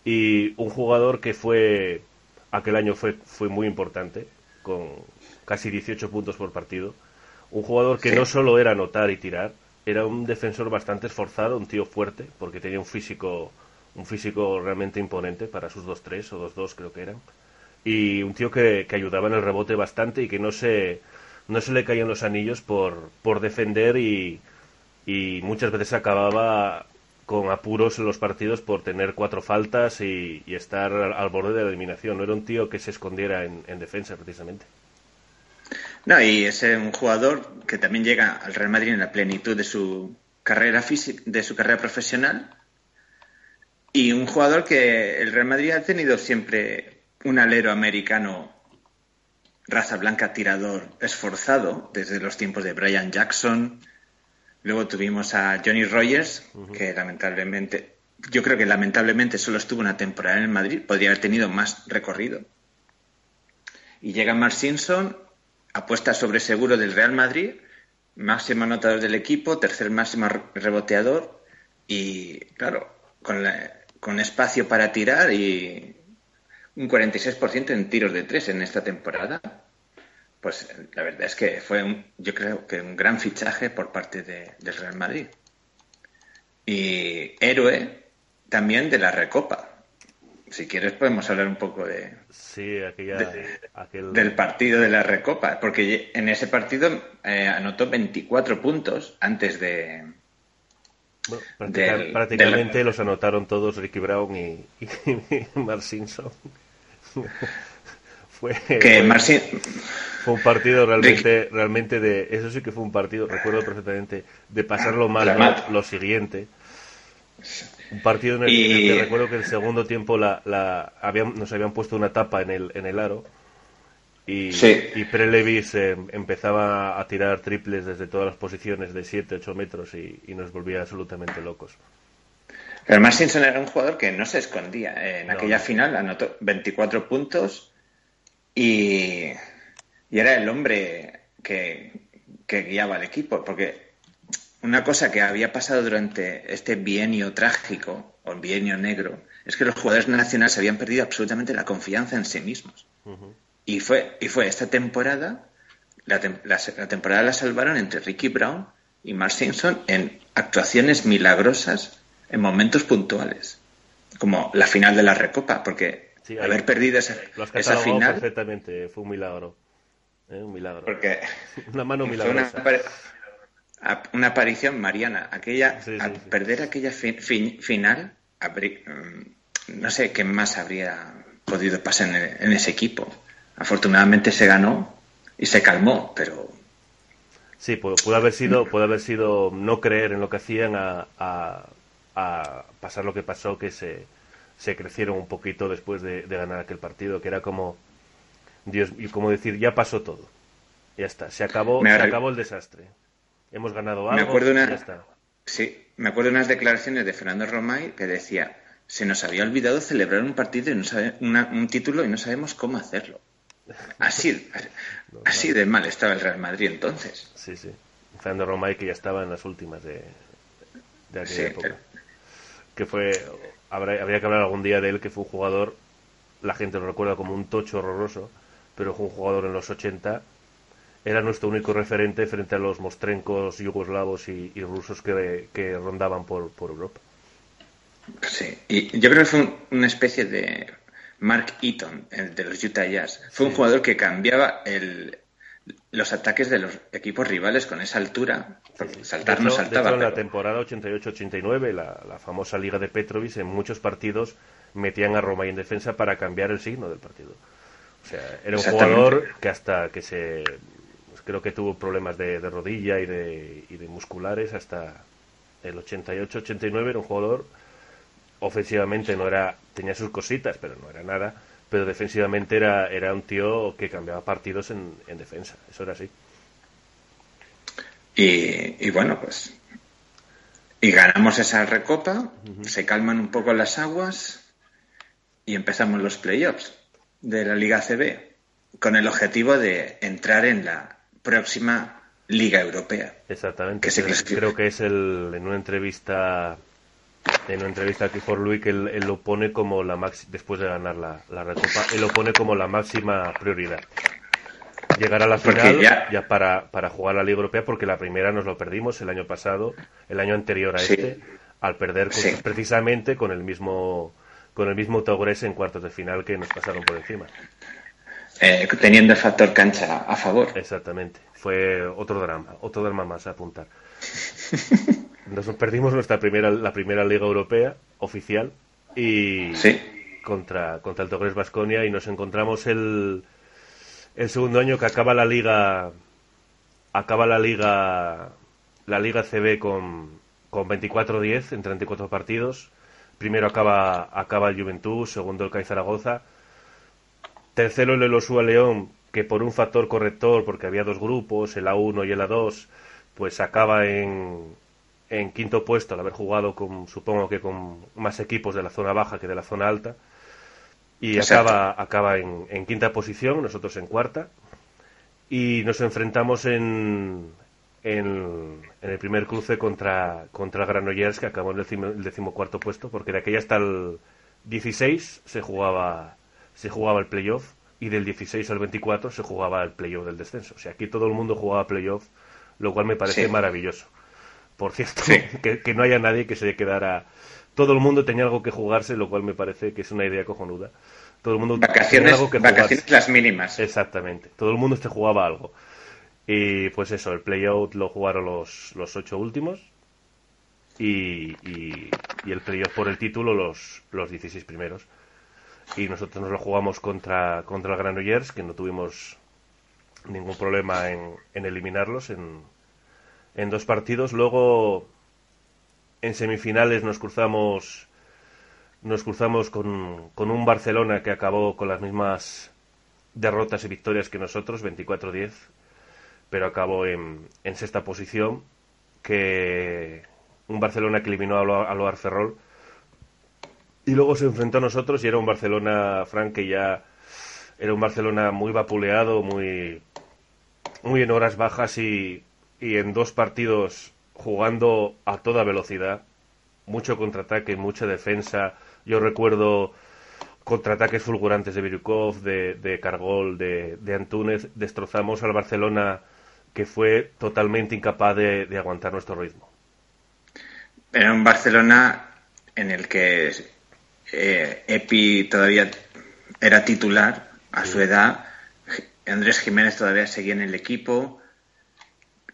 y un jugador que fue aquel año fue, fue muy importante con casi 18 puntos por partido. Un jugador que Sí. no solo era anotar y tirar era un defensor bastante esforzado un tío fuerte porque tenía un físico un físico realmente imponente para sus 2-3 o 2-2 creo que eran y un tío que, que ayudaba en el rebote bastante y que no se no se le caían los anillos por, por defender y, y muchas veces acababa con apuros en los partidos por tener cuatro faltas y, estar al, al borde de la eliminación. No era un tío que se escondiera en, en defensa, precisamente. No, y es eh, un jugador que también llega al Real Madrid en la plenitud de su carrera física, de su carrera profesional. Y un jugador que el Real Madrid ha tenido siempre un alero americano raza blanca tirador esforzado desde los tiempos de Brian Jackson. Luego tuvimos a Johnny Rogers, que lamentablemente, yo creo que lamentablemente solo estuvo una temporada en el Madrid, podría haber tenido más recorrido. Y llega Mark Simpson, apuesta sobre seguro del Real Madrid, máximo anotador del equipo, tercer máximo re- reboteador y, claro, con, la- con espacio para tirar y un 46% en tiros de tres en esta temporada. Pues la verdad es que fue, un, yo creo que un gran fichaje por parte de- del Real Madrid. Y héroe también de la Recopa. Si quieres podemos hablar un poco de, Sí, aquella, De- aquel... del partido de la Recopa, porque en ese partido eh, anotó 24 puntos antes de... Bueno, práctica- del- prácticamente del- los anotaron todos Ricky Brown y, y (laughs) Mark Simpson. (laughs) fue, Que fue- un partido realmente, realmente de, eso sí que fue un partido, recuerdo perfectamente, de pasarlo mal lo, lo siguiente. Un partido en el, Y- en el que recuerdo que el segundo tiempo la, la, habían, nos habían puesto una tapa en el, en el aro y, Sí. y Prelevis eh, empezaba a tirar triples desde todas las posiciones de 7, 8 metros y, y nos volvía absolutamente locos. Pero Mark Simpson era un jugador que no se escondía. Eh, En No. aquella final anotó 24 puntos y, y era el hombre que, que guiaba al equipo. Porque una cosa que había pasado durante este bienio trágico o bienio negro es que los jugadores nacionales habían perdido absolutamente la confianza en sí mismos. Y fue, y fue esta temporada, la, tem- la, la temporada la salvaron entre Ricky Brown y Mark Simpson en actuaciones milagrosas en momentos puntuales, como la final de la Recopa, porque Sí, ahí- haber perdido esa, esa final, perfectamente, fue un milagro. ¿eh? Un milagro. porque (laughs) Una mano una, milagrosa. apari- a- una aparición mariana. Aquella, Sí, sí, al perder aquella fi- fi- final, mm, no sé qué más habría podido pasar en, en ese equipo. Afortunadamente se ganó y se calmó, pero Sí, pudo haber sido, pudo haber sido no creer en lo que hacían a, a- a pasar lo que pasó, que se, se crecieron un poquito después de, de ganar aquel partido, que era como Dios y como decir ya pasó todo, ya está, se acabó, Me se acabó el desastre, hemos ganado Me algo, acuerdo una- ya está. Sí, me acuerdo unas declaraciones de Fernando Romay que decía, se nos había olvidado celebrar un partido y no sabe, una- un título y no sabemos cómo hacerlo. Así, (laughs) así de mal estaba el Real Madrid entonces. Sí, sí. Fernando Romay que ya estaba en las últimas de, de aquella Sí, época. pero- Que fue, habrá- habría que hablar algún día de él, que fue un jugador, la gente lo recuerda como un tocho horroroso, pero fue un jugador en los 80, era nuestro único referente frente a los mostrencos yugoslavos y, y rusos que, que rondaban por, por Europa. Sí, y yo creo que fue un- una especie de Mark Eaton, el de los Utah Jazz. Fue un jugador que cambiaba el, los ataques de los equipos rivales con esa altura. porque Saltar no hecho, de saltaba. hecho, en la temporada 88-89, la, la famosa Liga de Petrovic, en muchos partidos metían a Roma en defensa para cambiar el signo del partido. O sea, era un jugador que hasta que se... pues creo que tuvo problemas de, de rodilla y de, y de musculares hasta el 88-89 era un jugador ofensivamente no era tenía sus cositas pero no era nada pero defensivamente era era un tío que cambiaba partidos en, en defensa eso era así Y, y bueno, pues. Y ganamos esa recopa, se calman un poco las aguas y empezamos los playoffs de la Liga CB con el objetivo de entrar en la próxima Liga Europea. Exactamente. que se creo, creo que es el, en una entrevista en una entrevista aquí por Luis que él, él lo pone como la máxima después de ganar la, la recopa él lo pone como la máxima prioridad llegar a la final ya- ya, para, para jugar la Liga Europea porque la primera nos lo perdimos el año pasado el año anterior a Sí. este al perder con- precisamente con el mismo con el mismo Togres en cuartos de final que nos pasaron por encima Eh, teniendo el factor cancha a favor. Exactamente. Fue otro drama, otro drama más a apuntar. (laughs) Nos perdimos nuestra primera, la primera Liga Europea oficial y Sí. contra, contra el Togres Basconia y nos encontramos el, el segundo año que acaba la liga acaba la liga la liga CB con, con 24-10 en 34 partidos. Primero acaba acaba el Juventud, segundo el CAI Zaragoza. Tercero el Elosúa León, que por un factor corrector, porque había dos grupos, el A1 y el A2, pues acaba en, en quinto puesto al haber jugado con, supongo que con más equipos de la zona baja que de la zona alta. Y Exacto. acaba, acaba en, en quinta posición, nosotros en cuarta. Y nos enfrentamos en, en, en el primer cruce contra, contra Granollers, que acabó en el, decimo- el decimocuarto puesto, porque de aquella hasta el 16 se jugaba, se jugaba el playoff y del 16 al 24 se jugaba el playoff del descenso. O sea, aquí todo el mundo jugaba playoff, lo cual me parece Sí. maravilloso. Por cierto, Sí. (laughs) que, que no haya nadie que se quedara. Todo el mundo tenía algo que jugarse, lo cual me parece que es una idea cojonuda. Todo el mundo tenía Vacaciones, algo que vacaciones jugarse. las mínimas. Exactamente. Todo el mundo se jugaba algo. Y pues eso, el playout lo jugaron los, los ocho últimos. Y, y, y el playoff por el título los, los 16 primeros. Y nosotros nos lo jugamos contra, contra el Granollers, que no tuvimos ningún problema en, en eliminarlos en, en dos partidos. Luego, en semifinales nos cruzamos nos cruzamos con, con un Barcelona que acabó con las mismas derrotas y victorias que nosotros, 24-10, pero acabó en, en sexta posición, que un Barcelona que eliminó a Lo- a Loar Ferrol, y luego se enfrentó a nosotros y era un Barcelona, Frank, que ya era un Barcelona muy vapuleado, muy, muy en horas bajas y, y en dos partidos jugando a toda velocidad, mucho contraataque, mucha defensa. Yo recuerdo contraataques fulgurantes de Virukov, de, de Cargol, de, de Antúnez. Destrozamos al Barcelona que fue totalmente incapaz de, de aguantar nuestro ritmo. Era un Barcelona en el que eh, Epi todavía era titular a su edad, Andrés Jiménez todavía seguía en el equipo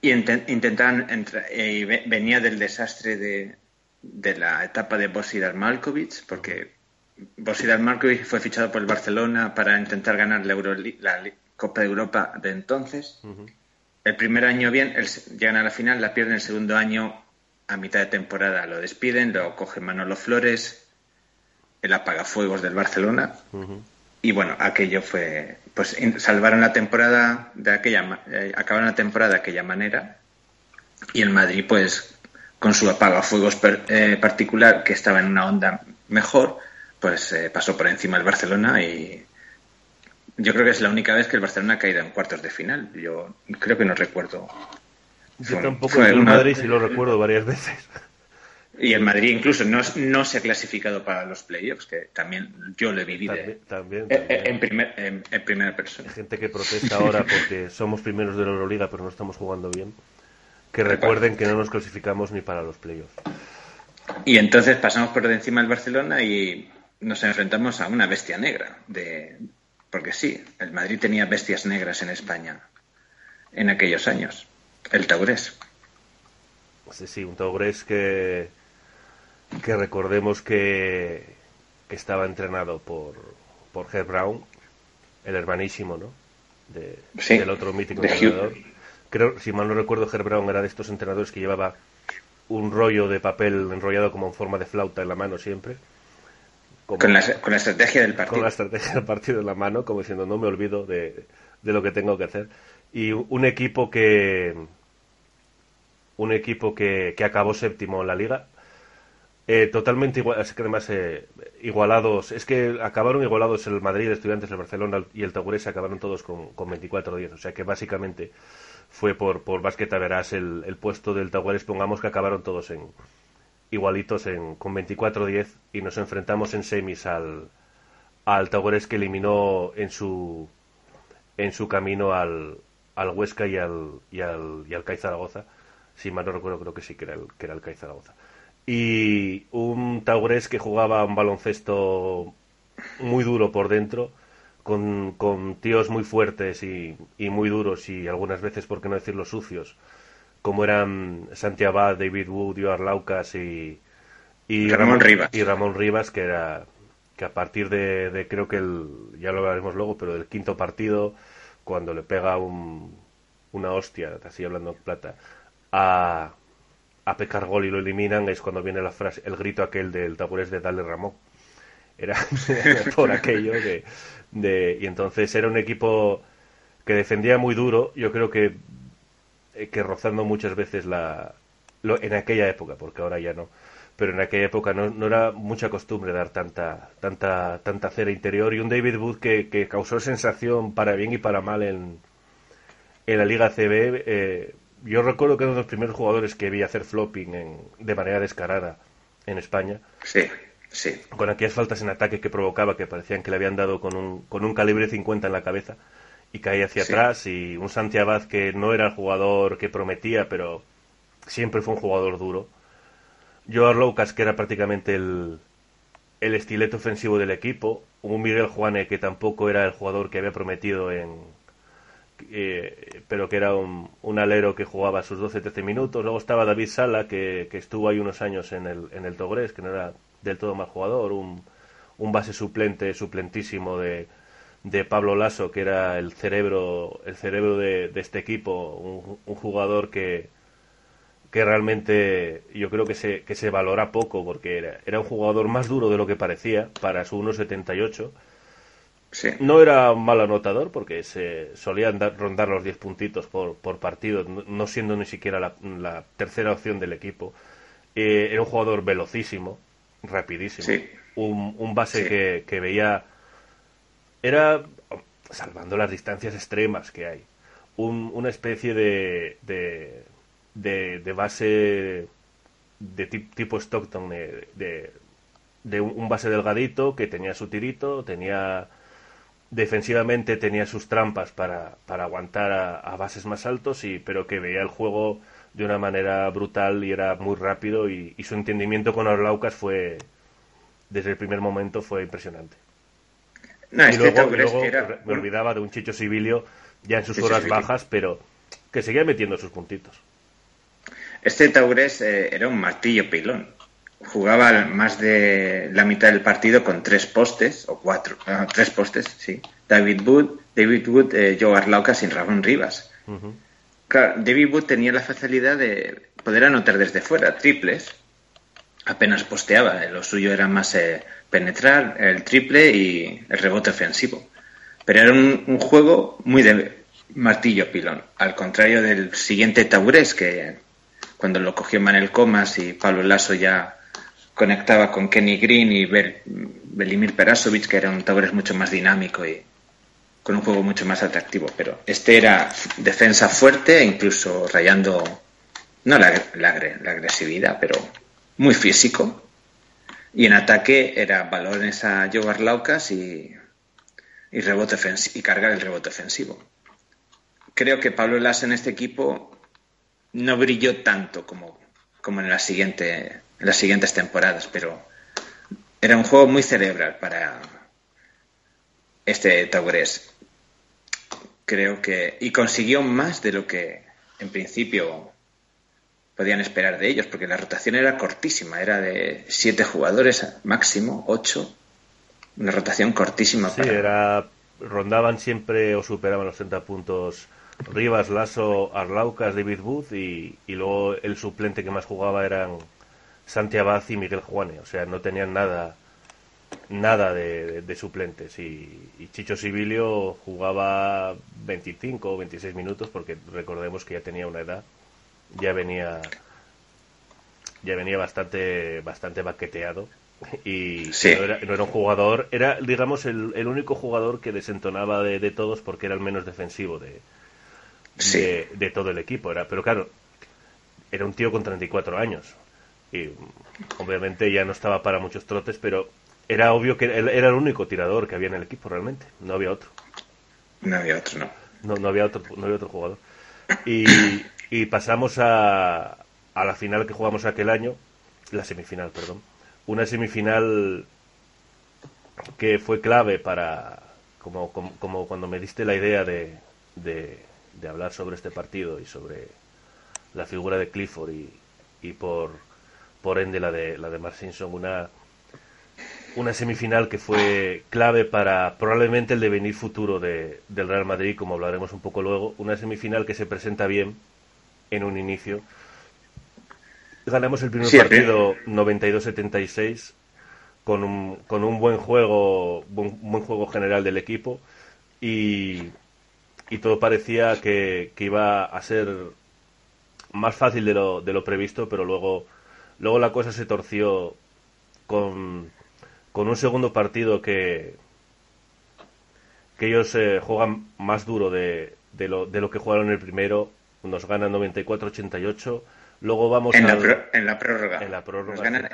y inten- intentaban entra- eh, y ve- venía del desastre de, de la etapa de Bosidar Malkovich, porque Bosidar Malkovich fue fichado por el Barcelona para intentar ganar la, Li- Copa de Europa de entonces. El primer año bien, el llegan a la final, la pierden el segundo año, a mitad de temporada lo despiden, lo coge Manolo Flores, el apagafuegos del Barcelona. Y bueno, aquello fue, pues salvaron la temporada de aquella, eh, acabaron la temporada de aquella manera. Y el Madrid, pues, con su apagafuegos per- eh, particular, que estaba en una onda mejor, pues eh, pasó por encima el Barcelona y yo creo que es la única vez que el Barcelona ha caído en cuartos de final. Yo creo que no recuerdo Yo tampoco el Madrid sí lo recuerdo varias veces. Y el Madrid incluso no, no se ha clasificado para los playoffs, que también yo lo he vivido también, eh, En, primer, en, primera persona. Hay gente que protesta ahora porque somos primeros de la Euroliga pero no estamos jugando bien. Que recuerden que no nos clasificamos ni para los playoffs. Y entonces pasamos por encima del Barcelona y nos enfrentamos a una bestia negra. De... Porque sí, el Madrid tenía bestias negras en España en aquellos años. El Taurés. Sí, sí, un Taurés que que recordemos que, que estaba entrenado por, por Herb Brown, el hermanísimo, ¿no? De, del otro mítico entrenador. Creo, si mal no recuerdo, Herb Brown era de estos entrenadores que llevaba un rollo de papel enrollado como en forma de flauta en la mano siempre. con, la, con la estrategia del partido. Con la estrategia del partido en la mano, como diciendo, no me olvido de, de lo que tengo que hacer. Y un equipo que un equipo que, que acabó séptimo en la liga eh, totalmente igual, que además eh, igualados, es que acabaron igualados el Madrid, el Estudiantes, el Barcelona y el Taburés acabaron todos con, con 24-10, o sea que básicamente fue por, por verás el, el puesto del Taburés, pongamos que acabaron todos en igualitos en, con 24-10 y nos enfrentamos en semis al, al que eliminó en su en su camino al, al Huesca y al, y al, y al CAI Zaragoza, si mal no recuerdo creo que sí que era el, que era el CAI Zaragoza y un Taurés que jugaba un baloncesto muy duro por dentro, con, con tíos muy fuertes y, y, muy duros y algunas veces, por qué no decirlo, sucios, como eran Santiago, David Wood, Joar Laucas y, y, Ramón Rivas. Y Ramón Rivas, que era que a partir de, de creo que el, ya lo veremos luego, pero del quinto partido, cuando le pega un, una hostia, así hablando en plata, a, a pecar gol y lo eliminan, es cuando viene la frase, el grito aquel del taburés de Dale Ramón. Era (laughs) por aquello de, y entonces era un equipo que defendía muy duro, yo creo que eh, que rozando muchas veces la en aquella época, porque ahora ya no, pero en aquella época no, no, era mucha costumbre dar tanta tanta tanta cera interior y un David Wood que, que causó sensación para bien y para mal en, en la Liga CB eh, yo recuerdo que uno de los primeros jugadores que vi hacer flopping en, de manera descarada en España. Sí, sí. Con aquellas faltas en ataque que provocaba, que parecían que le habían dado con un, con un calibre 50 en la cabeza y caía hacia atrás. Y un Santiago que no era el jugador que prometía, pero siempre fue un jugador duro. Joao Lucas, que era prácticamente el, el estilete ofensivo del equipo. Un Miguel Juane, que tampoco era el jugador que había prometido en, eh, pero que era un, alero que jugaba sus 12-13 minutos. Luego estaba David Sala, que, estuvo ahí unos años en el, en el Togres, que no era del todo mal jugador, un, un base suplente, suplentísimo de, de Pablo Lasso, que era el cerebro, el cerebro de, este equipo, un, jugador que, que realmente yo creo que se, que se valora poco, porque era, era un jugador más duro de lo que parecía para su 1.78 no era un mal anotador porque se solían rondar los 10 puntitos por, por partido, no siendo ni siquiera la, tercera opción del equipo. Eh, era un jugador velocísimo, rapidísimo. Un, un, base que, que, veía. Era, salvando las distancias extremas que hay, un, una especie de, de, de, base de tipo Stockton, de, de un base delgadito que tenía su tirito, tenía defensivamente tenía sus trampas para, para aguantar a, bases más altos, y, pero que veía el juego de una manera brutal y era muy rápido y, su entendimiento con Orlaucas fue, desde el primer momento, fue impresionante. y luego, me olvidaba de un Chicho Sibilio ya en sus horas bajas, pero que seguía metiendo sus puntitos. Este Taures eh, era un martillo pilón jugaba más de la mitad del partido con tres postes, o cuatro, tres postes, sí. David Wood, David Wood, eh, Joe Arlauca sin Ramón Rivas. Claro, David Wood tenía la facilidad de poder anotar desde fuera, triples. Apenas posteaba, lo suyo era más eh, penetrar, el triple y el rebote ofensivo. Pero era un, juego muy de martillo pilón, al contrario del siguiente Taurés, que cuando lo cogió Manel Comas y Pablo Lasso ya conectaba con Kenny Green y Belimir Perasovic, que era un Taures mucho más dinámico y con un juego mucho más atractivo. Pero este era defensa fuerte, incluso rayando no la, agresividad, pero muy físico. Y en ataque era balones a Joe Laucas y, y, rebote y cargar el rebote ofensivo. Creo que Pablo Las en este equipo no brilló tanto como, como en, la siguiente, en las siguientes temporadas, pero era un juego muy cerebral para este Taurés. Creo que. Y consiguió más de lo que en principio podían esperar de ellos, porque la rotación era cortísima, era de siete jugadores máximo, ocho. Una rotación cortísima. Sí, era. Rondaban siempre o superaban los 30 puntos Rivas, Lasso, Arlaucas, David Booth y, y luego el suplente que más jugaba eran Santi Abad y Miguel Juane. O sea, no tenían nada nada de, suplentes. Y, Chicho Sibilio jugaba 25 o 26 minutos porque recordemos que ya tenía una edad ya venía ya venía bastante bastante baqueteado. Y no, era, un jugador era digamos el, único jugador que desentonaba de, todos porque era el menos defensivo de, de, todo el equipo. Era pero claro era un tío con 34 años y obviamente ya no estaba para muchos trotes pero era obvio que él era el único tirador que había en el equipo realmente, no había otro. No había otro, no. No, había otro, no había otro jugador. Y, y pasamos a, a la final que jugamos aquel año, la semifinal, perdón. Una semifinal que fue clave para, como, como, cuando me diste la idea de, de, de, hablar sobre este partido y sobre la figura de Clifford y, y por, por ende la de, la de Mark Simpson, una una semifinal que fue clave para probablemente el devenir futuro de, del Real Madrid, como hablaremos un poco luego. Una semifinal que se presenta bien en un inicio. Ganamos el primer partido 92-76 con un, con un buen juego, buen, buen juego general del equipo y, y todo parecía que, que, iba a ser más fácil de lo, de lo previsto, pero luego, luego la cosa se torció con con un segundo partido que, que ellos eh, juegan más duro de, de, lo, de lo que jugaron el primero, nos ganan 94-88. Luego vamos en, la en la prórroga. En la prórroga. Nos ganan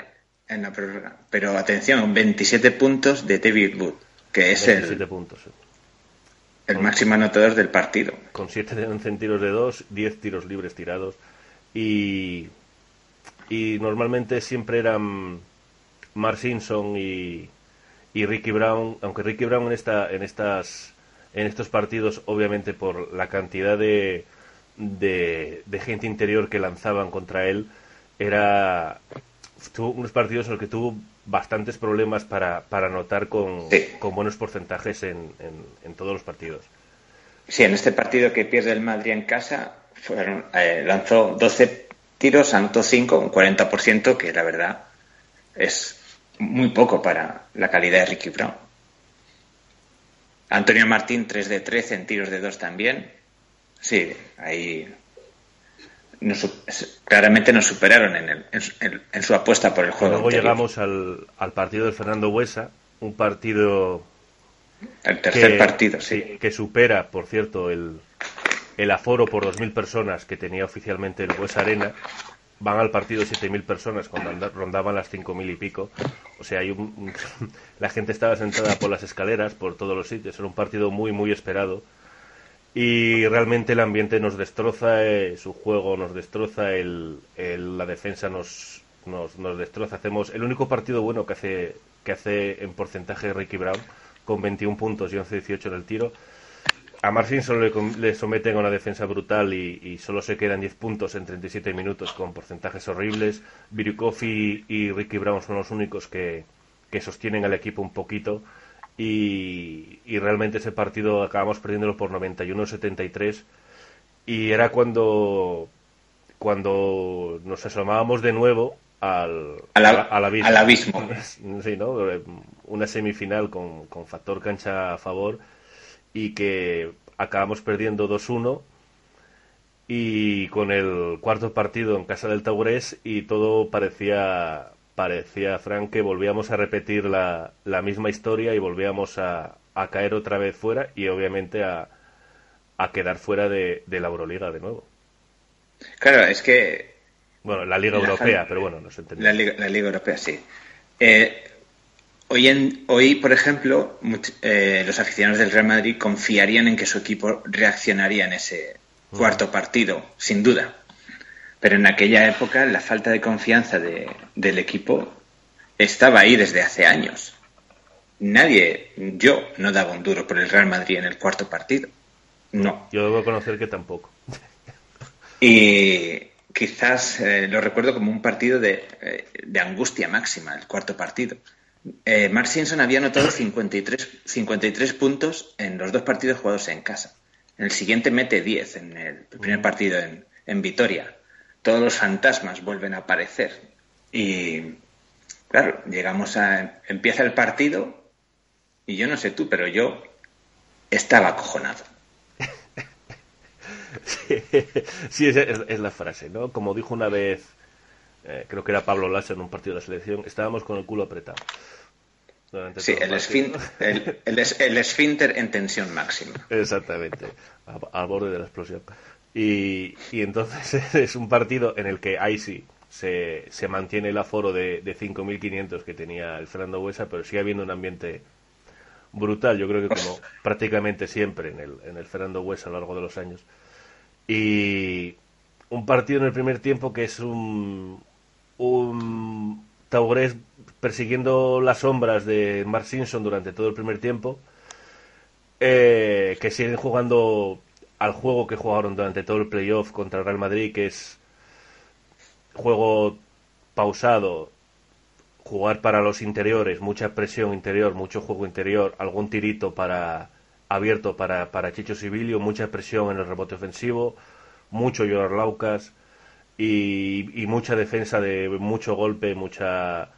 en la prórroga. Pero atención, 27 puntos de David Wood, que es el, puntos, el máximo anotador del partido. Con 7 tiros de 2, 10 tiros libres tirados. Y, y normalmente siempre eran Mark Simpson y, Ricky Brown, aunque Ricky Brown en esta, en estas, en estos partidos, obviamente por la cantidad de, de, gente interior que lanzaban contra él, era tuvo unos partidos en los que tuvo bastantes problemas para, para anotar con, con buenos porcentajes en, en, todos los partidos. Sí, en este partido que pierde el Madrid en casa, fueron, eh, lanzó 12 tiros, anotó 5, un 40%, que la verdad es muy poco para la calidad de Ricky Brown. Antonio Martín 3 de 13 en tiros de 2 también. Sí, ahí claramente nos superaron en, en, su apuesta por el juego. Luego llegamos al, al, partido de Fernando Huesa, un partido... El tercer partido, sí. Que supera, por cierto, el, el aforo por 2.000 personas que tenía oficialmente el Huesa Arena van al partido 7.000 personas cuando rondaban las 5.000 y pico. O sea, hay un, (laughs) la gente estaba sentada por las escaleras, por todos los sitios. Era un partido muy, muy esperado. Y realmente el ambiente nos destroza, eh, su juego nos destroza, el, la defensa nos, nos, nos, destroza. Hacemos el único partido bueno que hace, que hace en porcentaje Ricky Brown, con 21 puntos y 11-18 en el tiro a Marcin solo le, someten a una defensa brutal y, solo se quedan 10 puntos en 37 minutos con porcentajes horribles. Birukov y, Ricky Brown son los únicos que, sostienen al equipo un poquito. Y, realmente ese partido acabamos perdiéndolo por 91-73. Y era cuando, cuando nos asomábamos de nuevo al, al, abismo. (laughs) Sí, ¿no? Una semifinal con, con factor cancha a favor y que acabamos perdiendo 2-1 y con el cuarto partido en casa del Taurés y todo parecía parecía Frank que volvíamos a repetir la, la misma historia y volvíamos a, a, caer otra vez fuera y obviamente a, a quedar fuera de, de, la Euroliga de nuevo. Claro, es que Bueno, la Liga Europea, pero bueno, no se entiende. La Liga, la Liga Europea, sí. Eh, hoy, en, hoy, por ejemplo, eh, los aficionados del Real Madrid confiarían en que su equipo reaccionaría en ese mm. cuarto partido, sin duda. Pero en aquella época la falta de confianza de, del equipo estaba ahí desde hace años. Nadie, yo no daba un duro por el Real Madrid en el cuarto partido. No. Yo debo conocer que tampoco. (laughs) Y quizás eh, lo recuerdo como un partido de, eh, de, angustia máxima, el cuarto partido. Eh, Mark Simpson había anotado 53, 53 puntos en los dos partidos jugados en casa. En el siguiente mete 10 en el primer partido en, en Vitoria. Todos los fantasmas vuelven a aparecer. Y claro, llegamos a. Empieza el partido y yo no sé tú, pero yo estaba acojonado. (laughs) sí, es, la frase, ¿no? Como dijo una vez, eh, creo que era Pablo Lassa en un partido de la selección, estábamos con el culo apretado. Sí, el, esfínter, el, esfínter en tensión máxima. Exactamente, al borde de la explosión. Y, y, entonces (laughs) es un partido en el que ahí sí se, se mantiene el aforo de, de 5.500 que tenía el Fernando Huesa, pero sigue habiendo un ambiente brutal, yo creo que como (laughs) prácticamente siempre en el, en el Fernando Huesa a lo largo de los años. Y un partido en el primer tiempo que es un, un Taurés persiguiendo las sombras de Mark Simpson durante todo el primer tiempo, eh, que siguen jugando al juego que jugaron durante todo el playoff contra el Real Madrid, que es juego pausado, jugar para los interiores, mucha presión interior, mucho juego interior, algún tirito para abierto para, para Chicho Sibilio, mucha presión en el rebote ofensivo, mucho llorar Laucas y, y mucha defensa de mucho golpe, mucha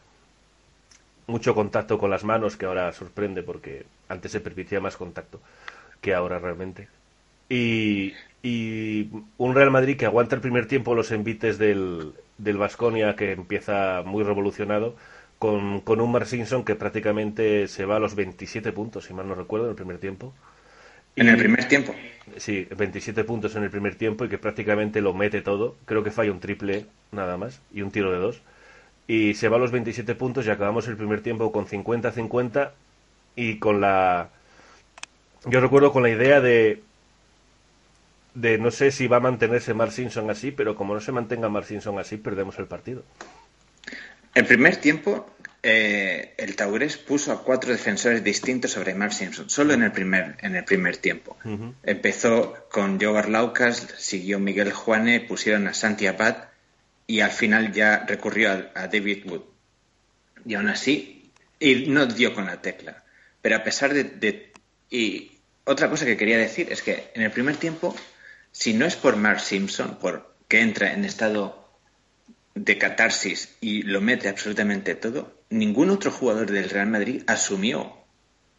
mucho contacto con las manos que ahora sorprende porque antes se permitía más contacto que ahora realmente. Y, y un Real Madrid que aguanta el primer tiempo los envites del, del Vasconia que empieza muy revolucionado con, con un Mark Simpson que prácticamente se va a los 27 puntos, si mal no recuerdo, en el primer tiempo. ¿En el primer tiempo? Sí, 27 puntos en el primer tiempo y que prácticamente lo mete todo. Creo que falla un triple nada más y un tiro de dos. Y se va a los 27 puntos y acabamos el primer tiempo con 50-50 y con la... Yo recuerdo con la idea de... De no sé si va a mantenerse Mark Simpson así, pero como no se mantenga Mark Simpson así, perdemos el partido. El primer tiempo, eh, el Taurés puso a cuatro defensores distintos sobre Mark Simpson, solo en el primer, en el primer tiempo. Empezó con Joe Laucas, siguió Miguel Juane, pusieron a Santi Abad y al final ya recurrió a, David Wood. Y aún así, y no dio con la tecla. Pero a pesar de, de, Y otra cosa que quería decir es que en el primer tiempo, si no es por Mark Simpson, por que entra en estado de catarsis y lo mete absolutamente todo, ningún otro jugador del Real Madrid asumió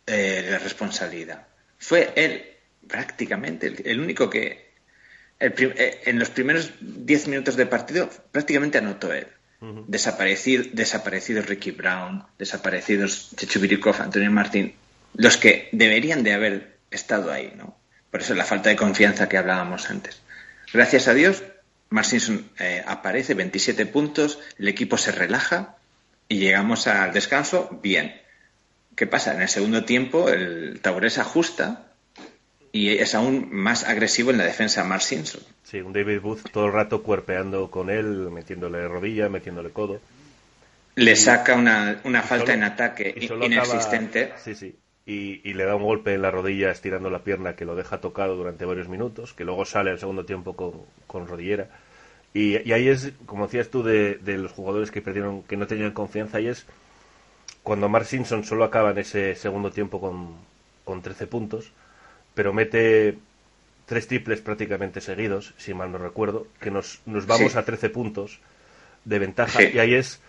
eh, la responsabilidad. Fue él prácticamente el, único que eh, en los primeros 10 minutos de partido prácticamente anotó él. desaparecido, desaparecidos Ricky Brown, desaparecidos Chechubirikov, Antonio Martín, los que deberían de haber estado ahí, ¿no? Por eso la falta de confianza que hablábamos antes. Gracias a Dios, Mark eh, aparece, 27 puntos, el equipo se relaja y llegamos al descanso bien. ¿Qué pasa? En el segundo tiempo el Taurés ajusta y es aún más agresivo en la defensa Mark Simpson. Sí, un David Booth todo el rato cuerpeando con él, metiéndole rodilla, metiéndole codo. Le saca una, falta en ataque inexistente. Sí, sí. Y, y, le da un golpe en la rodilla estirando la pierna que lo deja tocado durante varios minutos, que luego sale al segundo tiempo con, con rodillera. Y, ahí es, como decías tú, de, los jugadores que perdieron, que no tenían confianza, y es cuando Mark Simpson solo acaba en ese segundo tiempo con, con 13 puntos, pero mete tres triples prácticamente seguidos, si mal no recuerdo, que nos, nos vamos a 13 puntos de ventaja, y ahí es...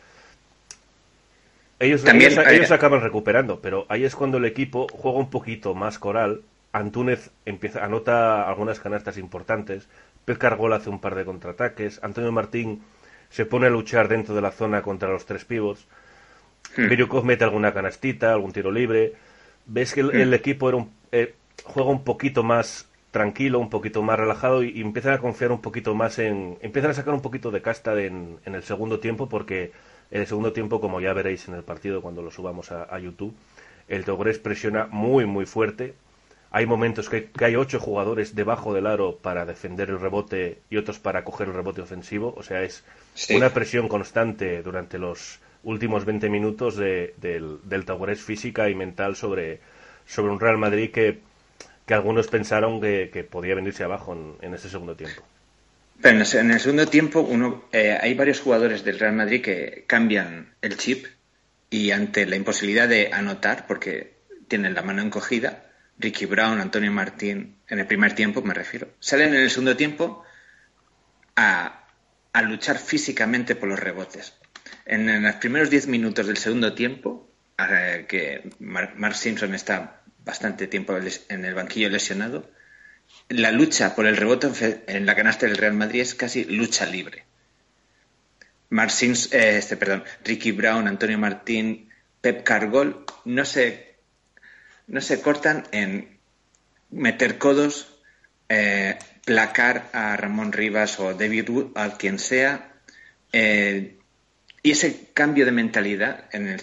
Ellos, ellos, ellos, acaban recuperando, pero ahí es cuando el equipo juega un poquito más coral. Antúnez empieza, anota algunas canastas importantes, Pep Cargol hace un par de contraataques. Antonio Martín se pone a luchar dentro de la zona contra los tres pivots. Hmm. mete alguna canastita, algún tiro libre. Ves que el, hmm. equipo era un, eh, juega un poquito más tranquilo, un poquito más relajado y, empiezan a confiar un poquito más en... Empiezan a sacar un poquito de casta en, en el segundo tiempo porque en el segundo tiempo, como ya veréis en el partido cuando lo subamos a, YouTube, el Togres presiona muy, muy fuerte. Hay momentos que, hay ocho jugadores debajo del aro para defender el rebote y otros para coger el rebote ofensivo. O sea, es una presión constante durante los últimos 20 minutos del, del física y mental sobre, sobre un Real Madrid que, que algunos pensaron que, podía venirse abajo en, en ese segundo tiempo. Pero en el segundo tiempo uno, eh, hay varios jugadores del Real Madrid que cambian el chip y ante la imposibilidad de anotar, porque tienen la mano encogida, Ricky Brown, Antonio Martín, en el primer tiempo me refiero, salen en el segundo tiempo a, luchar físicamente por los rebotes. En, los primeros diez minutos del segundo tiempo, eh, que Mark Simpson está bastante tiempo en el banquillo lesionado, la lucha por el rebote en la canasta del Real Madrid es casi lucha libre. Marcins, eh, este, perdón, Ricky Brown, Antonio Martín, Pep Cargol no se, no se cortan en meter codos, eh, placar a Ramón Rivas o David Wood, a quien sea, eh, y ese cambio de mentalidad en el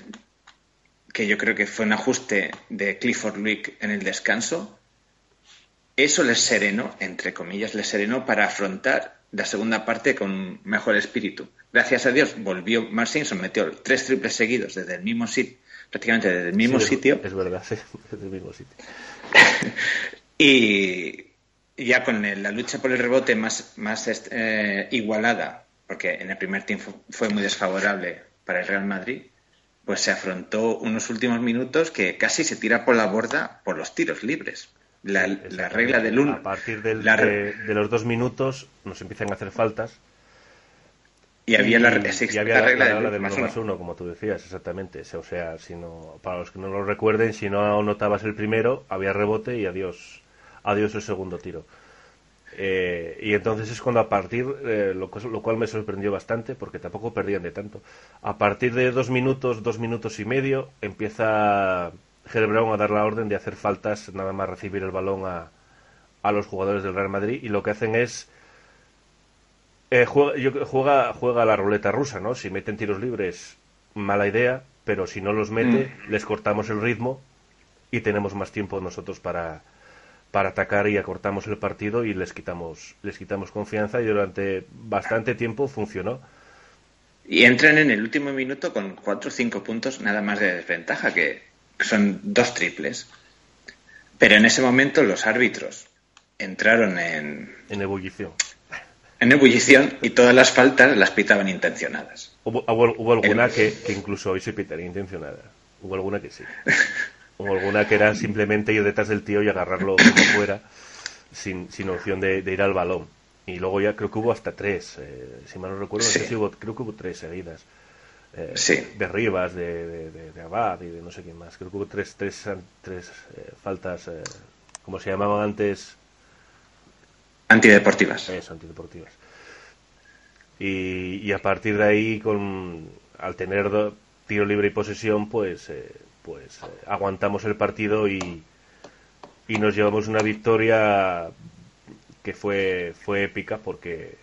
que yo creo que fue un ajuste de Clifford Luick en el descanso, eso les serenó, entre comillas, les serenó para afrontar la segunda parte con mejor espíritu. Gracias a Dios volvió Mark Simpson, metió tres triples seguidos desde el mismo sitio, prácticamente desde el mismo sitio. Es verdad, sí, (laughs) desde el mismo sitio. (laughs) y ya con la lucha por el rebote más, más eh, igualada, porque en el primer tiempo fue muy desfavorable para el Real Madrid, pues se afrontó unos últimos minutos que casi se tira por la borda por los tiros libres. La, regla del uno. A partir del, de, los dos minutos nos empiezan a hacer faltas. Y había la, regla, del más, uno. como tú decías, exactamente. O sea, si no, para los que no lo recuerden, si no anotabas el primero, había rebote y adiós, adiós el segundo tiro. Eh, y entonces es cuando a partir, eh, lo, lo, cual me sorprendió bastante, porque tampoco perdían de tanto. A partir de dos minutos, dos minutos y medio, empieza Brown a dar la orden de hacer faltas nada más recibir el balón a, a los jugadores del Real Madrid y lo que hacen es eh, juega, juega, juega la ruleta rusa, ¿no? Si meten tiros libres, mala idea, pero si no los mete, mm. les cortamos el ritmo y tenemos más tiempo nosotros para, para atacar y acortamos el partido y les quitamos, les quitamos confianza y durante bastante tiempo funcionó. Y entran en el último minuto con cuatro o cinco puntos nada más de desventaja, que son dos triples. Pero en ese momento los árbitros entraron en... En ebullición. En ebullición y todas las faltas las pitaban intencionadas. Hubo, hubo, alguna que, incluso hoy se pitaría intencionada. Hubo alguna que sí. Hubo alguna que era simplemente ir detrás del tío y agarrarlo como fuera sin, sin opción de, ir al balón. Y luego ya creo que hubo hasta tres. Eh, si mal no recuerdo, creo que hubo tres seguidas eh, de Rivas, de, de, Abad y de no sé quién más. Creo que hubo tres, tres, tres eh, faltas, eh, como se llamaban antes. Antideportivas. Eso, antideportivas. Y, y a partir de ahí, con, al tener tiro libre y posesión, pues, eh, pues aguantamos el partido y, y nos llevamos una victoria que fue, fue épica porque,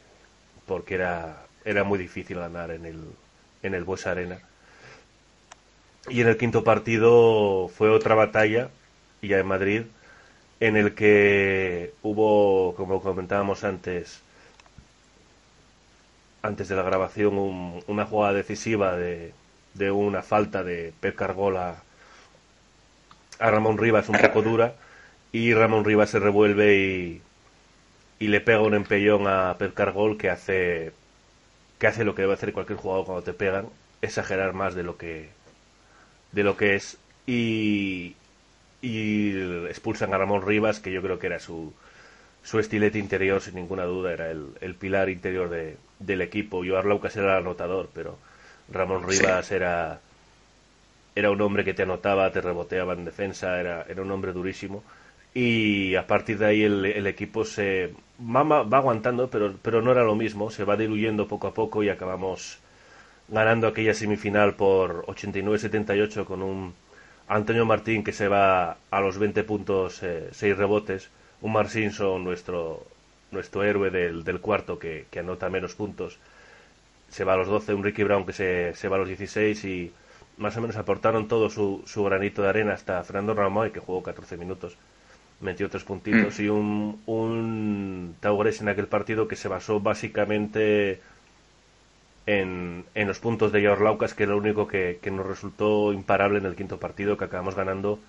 porque era, era muy difícil ganar en el, en el Buesa Arena. Y en el quinto partido fue otra batalla, ya en Madrid, en el que hubo, como comentábamos antes, antes de la grabación, una jugada decisiva de, de, una falta de Pep Cargola a Ramón Rivas un poco dura y Ramón Rivas se revuelve y, y le pega un empellón a Pep Cargol que hace que hace lo que debe hacer cualquier jugador cuando te pegan, exagerar más de lo que de lo que es. Y, y expulsan a Ramón Rivas, que yo creo que era su, su estilete interior, sin ninguna duda, era el, el pilar interior de, del equipo. Yo Laucas era el anotador, pero Ramón Rivas era, era un hombre que te anotaba, te reboteaba en defensa, era, era un hombre durísimo. Y a partir de ahí el, equipo se va, va, aguantando, pero, pero no era lo mismo, se va diluyendo poco a poco y acabamos ganando aquella semifinal por 89-78 con un Antonio Martín que se va a los 20 puntos, 6 eh, rebotes, un Marcinson, nuestro, nuestro héroe del, del cuarto, que, que, anota menos puntos, se va a los 12, un Ricky Brown que se, se va a los 16 y más o menos aportaron todo su, su granito de arena hasta Fernando Ramoy, que jugó 14 minutos, metió tres puntitos, mm. y un, un Taugres en aquel partido que se basó básicamente en, en los puntos de George Laucas, que era lo único que, que, nos resultó imparable en el quinto partido, que acabamos ganando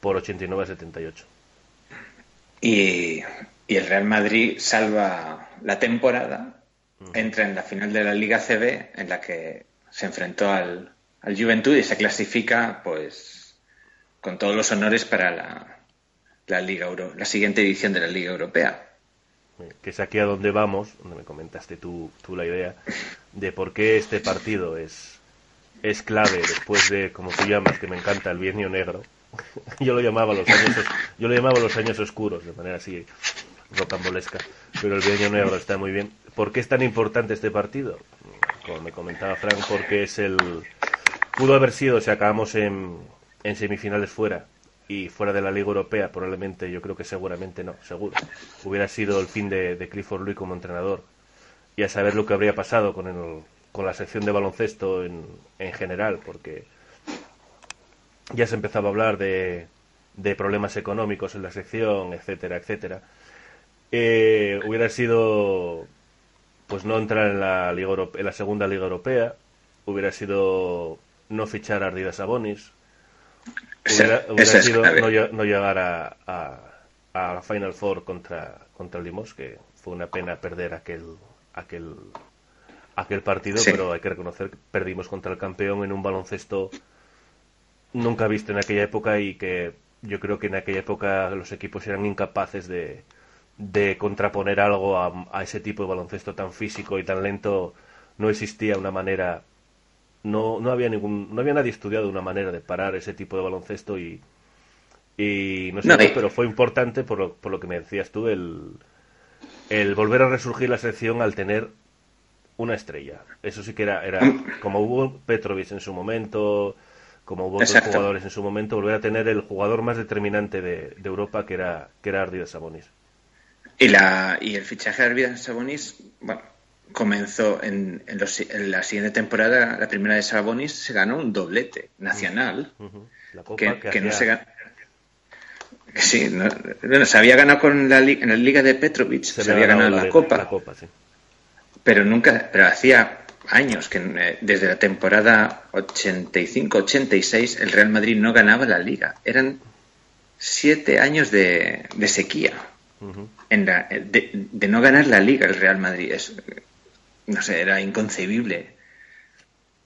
por 89 a 78. Y, y el Real Madrid salva la temporada, entra en la final de la Liga CB, en la que se enfrentó al, al Juventud y se clasifica, pues, con todos los honores para la, la Liga Euro, la siguiente edición de la Liga Europea. Que es aquí a donde vamos, donde me comentaste tú, tú la idea de por qué este partido es, es clave después de, como tú llamas, que me encanta el bienio negro. (laughs) yo lo llamaba los años, yo lo llamaba los años oscuros, de manera así rocambolesca, pero el bienio negro está muy bien. ¿Por qué es tan importante este partido? Como me comentaba Frank, porque es el, pudo haber sido si acabamos en, en semifinales fuera y fuera de la Liga Europea, probablemente, yo creo que seguramente no, seguro. Hubiera sido el fin de, Clifford Louis como entrenador y a saber lo que habría pasado con, el, con la sección de baloncesto en, en general, porque ya se empezaba a hablar de, de problemas económicos en la sección, etcétera, etcétera. Eh, hubiera sido pues no entrar en la Liga en la segunda Liga Europea, hubiera sido no fichar a Ardidas Sabonis, hubiera, hubiera sido no, no, llegar a, a, Final Four contra, contra Limos, que fue una pena perder aquel, aquel, aquel partido, sí. pero hay que reconocer que perdimos contra el campeón en un baloncesto nunca visto en aquella época y que yo creo que en aquella época los equipos eran incapaces de, de contraponer algo a, a, ese tipo de baloncesto tan físico y tan lento. No existía una manera no, no había ningún, no había nadie estudiado una manera de parar ese tipo de baloncesto y, y no sé, no, pero fue importante por lo, por lo que me decías tú el, el volver a resurgir la selección al tener una estrella. Eso sí que era, era como hubo Petrovic en su momento, como hubo otros jugadores en su momento, volver a tener el jugador más determinante de, de Europa que era, que era Ardidas Sabonis. Y, la, y el fichaje de Ardidas Sabonis, bueno, comenzó en, en, los, en, la siguiente temporada, la primera de Sabonis, se ganó un doblete nacional. Uh -huh. La Copa que, que, que no se ganó. Sí, no, bueno, se había ganado con la, en la Liga de Petrovic, se, se había ganado la, la, Copa. La Copa sí. Pero nunca, pero hacía años que eh, desde la temporada 85-86 el Real Madrid no ganaba la Liga. Eran siete años de, de sequía. Uh -huh. en la, de, de, no ganar la Liga el Real Madrid. Es, no sé, era inconcebible.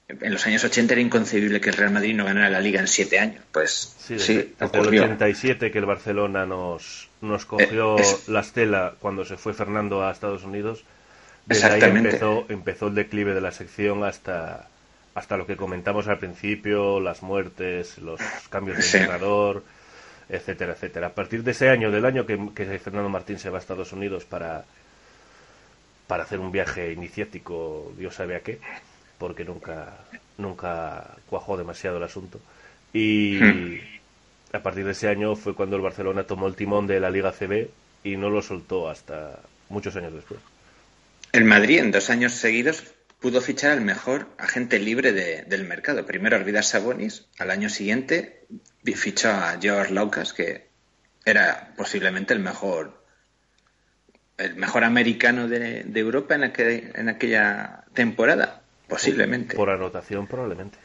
En los años 80 era inconcebible que el Real Madrid no ganara la Liga en siete años. Pues sí, sí desde el 87 que el Barcelona nos, nos cogió eh, es... la estela cuando se fue Fernando a Estados Unidos. Desde ahí empezó, empezó el declive de la sección hasta, hasta lo que comentamos al principio, las muertes, los cambios de sí. entrenador, etcétera, etcétera. A partir de ese año, del año que, que Fernando Martín se va a Estados Unidos para, para hacer un viaje iniciático, Dios sabe a qué, porque nunca, nunca cuajó demasiado el asunto. Y hmm. a partir de ese año fue cuando el Barcelona tomó el timón de la Liga CB y no lo soltó hasta muchos años después. El Madrid en dos años seguidos pudo fichar al mejor agente libre de, del mercado. Primero Arvidas Sabonis, al año siguiente fichó a George Laucas, que era posiblemente el mejor el mejor americano de, de Europa en, aquel, en, aquella temporada, posiblemente. Por, por, anotación, probablemente.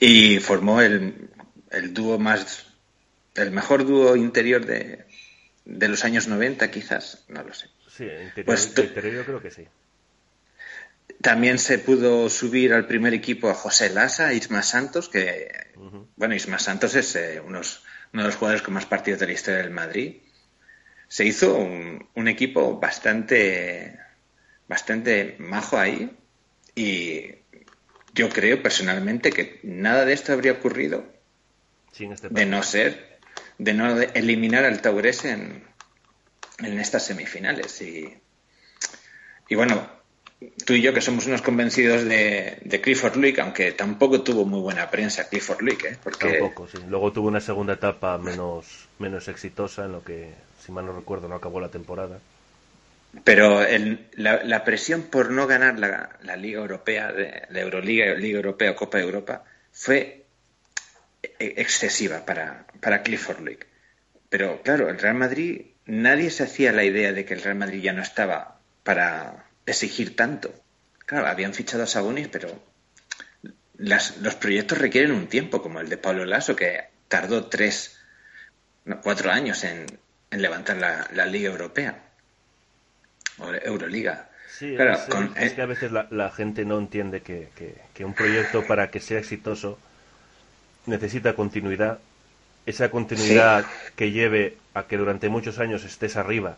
Y formó el, el dúo más, el mejor dúo interior de, de los años 90, quizás, no lo sé. Sí, interior, pues, interior yo creo que sí. También se pudo subir al primer equipo a José Lassa, Isma Santos, que, uh -huh. bueno, Isma Santos es eh, unos, uno de los jugadores con más partidos de la historia del Madrid se hizo un, un, equipo bastante, bastante majo ahí y yo creo personalmente que nada de esto habría ocurrido este de no ser, de no eliminar al Taurés en, en estas semifinales. Y, y bueno, tú y yo que somos unos convencidos de, de Clifford Luick, aunque tampoco tuvo muy buena prensa Clifford Luick, ¿eh? Porque... Tampoco, sí. Luego tuvo una segunda etapa menos, menos exitosa, en lo que, si mal no recuerdo, no acabó la temporada. Pero el, la, la, presión por no ganar la, la Liga Europea, de, la Euroliga, Liga Europea Copa de Europa, fue excesiva para, para Clifford Luick. Pero claro, el Real Madrid, nadie se hacía la idea de que el Real Madrid ya no estaba para exigir tanto. Claro, habían fichado a Sabonis, pero los proyectos requieren un tiempo, como el de Pablo Lasso, que tardó tres, no, cuatro años en, en levantar la, la, Liga Europea o Euroliga. Sí, claro, es, con, es, que a veces la, la gente no entiende que, que, que, un proyecto para que sea exitoso necesita continuidad. Esa continuidad sí. que lleve a que durante muchos años estés arriba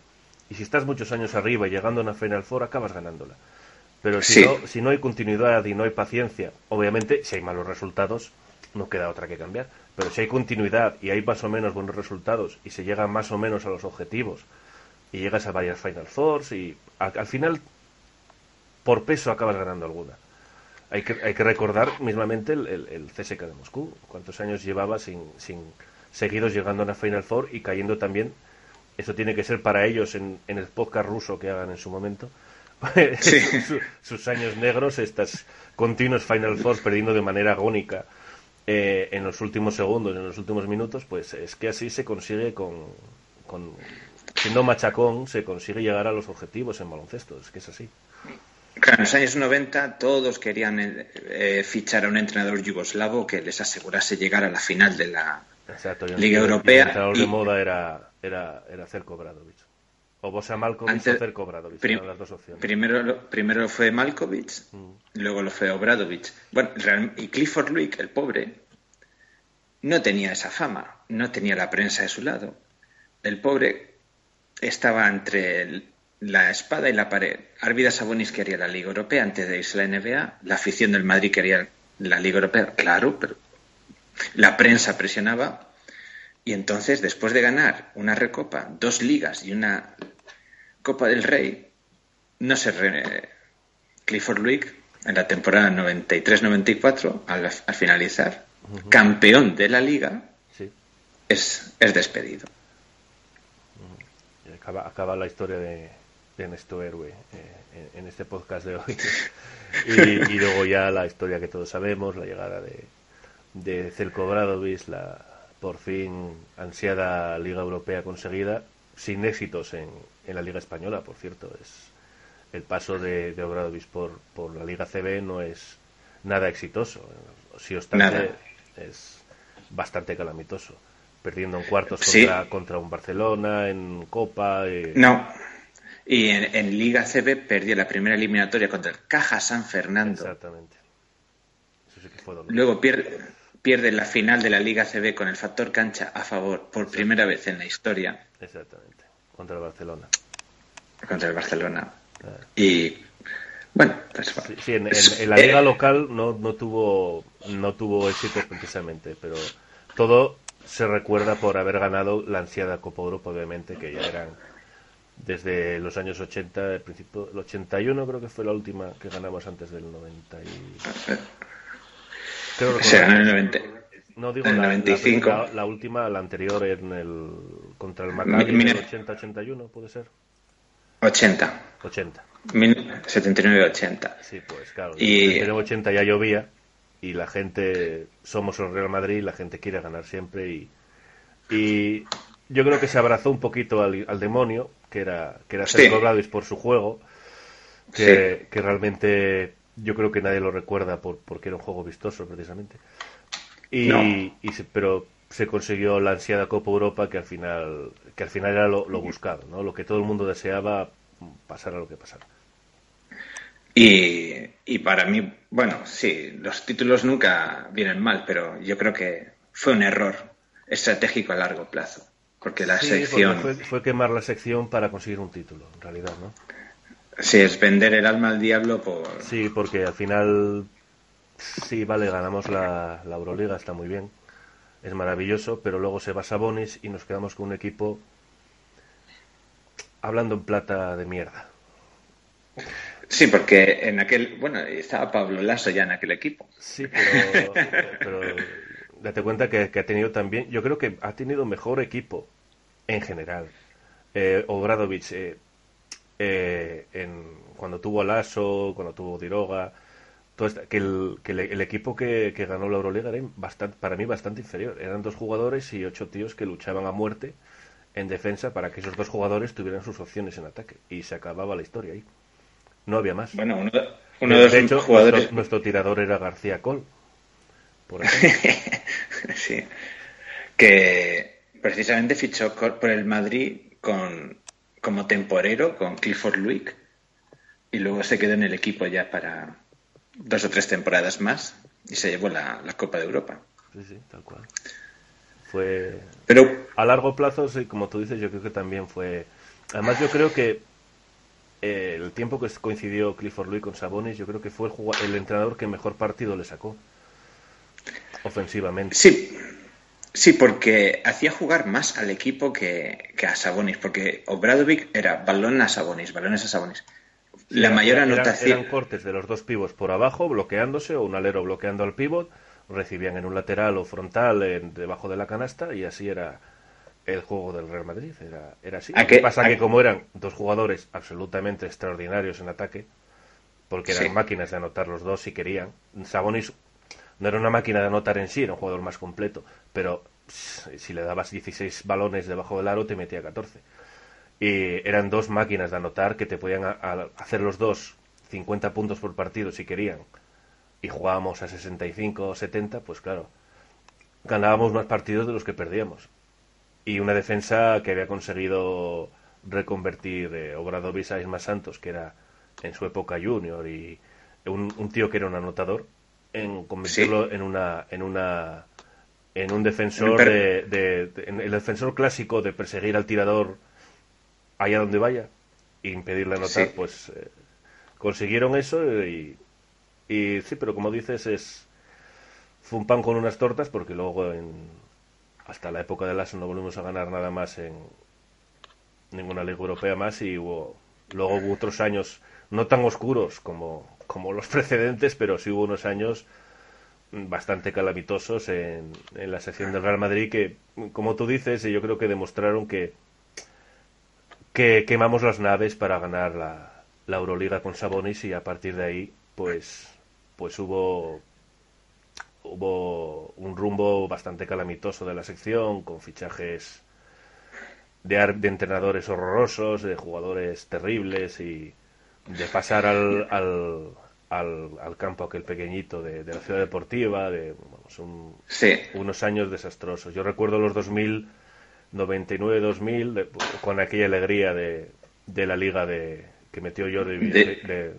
y si estás muchos años arriba y llegando a una Final Four, acabas ganándola. Pero si, sí. no, si no hay continuidad y no hay paciencia, obviamente, si hay malos resultados, no queda otra que cambiar. Pero si hay continuidad y hay más o menos buenos resultados y se llega más o menos a los objetivos y llegas a varias Final Fours y al final, por peso, acabas ganando alguna. Hay que, hay que recordar mismamente el, el, el, CSK de Moscú. ¿Cuántos años llevaba sin, sin seguidos llegando a una Final Four y cayendo también eso tiene que ser para ellos en, en el podcast ruso que hagan en su momento. (laughs) Sí. sus, sus años negros, estas continuos Final Four perdiendo de manera agónica eh, en los últimos segundos, en los últimos minutos, pues es que así se consigue con, con siendo machacón, se consigue llegar a los objetivos en baloncesto, es que es así. Claro, en los años 90 todos querían eh, fichar a un entrenador yugoslavo que les asegurase llegar a la final de la Exacto, Liga Europea. El entrenador y... de moda era era, era Cerco Bradovic. O Bosa Malkovich Antes, o Cerco Bradovic, prim, las dos opciones. Primero, primero fue Malkovich, mm. luego lo fue Obradovic. Bueno, y Clifford Luick, el pobre, no tenía esa fama, no tenía la prensa de su lado. El pobre estaba entre el, la espada y la pared. Arvidas Sabonis quería la Liga Europea antes de irse a la NBA, la afición del Madrid quería la Liga Europea, claro, pero la prensa presionaba y entonces, después de ganar una recopa, dos ligas y una Copa del Rey, no se re... Clifford Luick en la temporada 93-94, al, al, finalizar, uh -huh. campeón de la liga, sí. es, es despedido. Uh -huh. acaba, acaba, la historia de, de héroe eh, en, en, este podcast de hoy. (laughs) y, y, luego ya la historia que todos sabemos, la llegada de, de Celko Bradovic, la, por fin ansiada Liga Europea conseguida, sin éxitos en, en la Liga Española, por cierto. Es el paso de, de Obradovic por, por la Liga CB no es nada exitoso. Si obstante, es bastante calamitoso. Perdiendo en cuartos sí. contra, contra, un Barcelona, en Copa. Eh... No. Y en, en, Liga CB perdió la primera eliminatoria contra el Caja San Fernando. Exactamente. Eso sí que fue Luego pierde, pierde la final de la Liga CB con el factor cancha a favor por primera vez en la historia. Exactamente, contra el Barcelona. Contra el Barcelona. Y bueno, pues, sí, sí en, en, en, la liga eh, local no, no tuvo no tuvo éxito precisamente, pero todo se recuerda por haber ganado la ansiada Copa Europa, obviamente, que ya eran desde los años 80, el principio, el 81 creo que fue la última que ganamos antes del 90 y... Creo que será en el 90. No digo en el la, 95. La, la, última, la anterior en el contra el Maccabi en el 80-81, puede ser. 80. 80. 79-80. Sí, pues claro. Y... En 80 ya llovía y la gente somos el Real Madrid, la gente quiere ganar siempre y y yo creo que se abrazó un poquito al, al demonio que era que era Sergio sí. por su juego que, sí. que realmente yo creo que nadie lo recuerda por, porque era un juego vistoso precisamente y, no. y se, pero se consiguió la ansiada Copa Europa que al final que al final era lo, lo, buscado no lo que todo el mundo deseaba pasara lo que pasara. Y, y para mí bueno sí los títulos nunca vienen mal pero yo creo que fue un error estratégico a largo plazo porque la sí, sección porque fue, fue quemar la sección para conseguir un título en realidad no Sí, es vender el alma al diablo por... Sí, porque al final, sí, vale, ganamos la, la Euroliga, está muy bien, es maravilloso, pero luego se va Sabonis y nos quedamos con un equipo hablando en plata de mierda. Sí, porque en aquel, bueno, estaba Pablo Lasso ya en aquel equipo. Sí, pero, pero date cuenta que, que ha tenido también, yo creo que ha tenido mejor equipo en general. Eh, Obradovich, eh, eh, en, cuando tuvo a Lasso, cuando tuvo Diroga, que, el, que el, equipo que, que ganó la Euroliga era bastante, para mí bastante inferior. Eran dos jugadores y ocho tíos que luchaban a muerte en defensa para que esos dos jugadores tuvieran sus opciones en ataque. Y se acababa la historia ahí. No había más. Bueno, uno, uno de los hecho, jugadores. nuestro, nuestro tirador era García Col. Por (laughs) sí. Que precisamente fichó por el Madrid con, como temporero con Clifford Luick y luego se quedó en el equipo ya para dos o tres temporadas más y se llevó la, la Copa de Europa. Sí, sí, tal cual. Fue Pero a largo plazo, sí, como tú dices, yo creo que también fue. Además, yo creo que eh, el tiempo que coincidió Clifford Louis con Sabonis, yo creo que fue el, el entrenador que mejor partido le sacó ofensivamente. sí, sí, porque hacía jugar más al equipo que, que a Sabonis, porque Obradovic era balón a Sabonis, balones a Sabonis. La mayor eran- anotación. Eran cortes de los dos pivos por abajo, bloqueándose, o un alero bloqueando al pivot, recibían en un lateral o frontal en- debajo de la canasta, y así era el juego del Real Madrid. Era, era así. ¿A Lo que pasa que como eran dos jugadores absolutamente extraordinarios en ataque, porque eran Sí. máquinas de anotar los dos si querían, Sabonis no era una máquina de anotar en sí, era un jugador más completo, pero si le dabas 16 balones debajo del aro te metía 14 y eran dos máquinas de anotar que te podían a- a- hacer los dos 50 puntos por partido si querían. Y jugábamos a 65 o 70 pues claro ganábamos más partidos de los que perdíamos. Y una defensa que había conseguido reconvertir eh, Obradovic a Isma Santos que era en su época junior y un, un tío que era un anotador en convertirlo en una en una en un defensor Per- de, de- de- en el defensor clásico de perseguir al tirador allá donde vaya e impedirle anotar Sí. pues eh, consiguieron eso y, y sí pero como dices es fue un pan con unas tortas porque luego en, hasta la época de Lasso no volvimos a ganar nada más en ninguna liga europea más y hubo luego hubo otros años no tan oscuros como como los (laughs) precedentes pero sí hubo unos años bastante calamitosos en, en la sección del Real Madrid que como tú dices yo creo que demostraron que que quemamos las naves para ganar la, la Euroliga con Sabonis y a partir de ahí pues pues hubo hubo un rumbo bastante calamitoso de la sección con fichajes de, de entrenadores horrorosos, de jugadores terribles y de pasar al, al, al, al campo aquel pequeñito de, de la ciudad deportiva, de vamos, un- Sí, unos años desastrosos. Yo recuerdo los 2000, 99-2000, de- con aquella alegría de, de la liga de que metió Jordi De-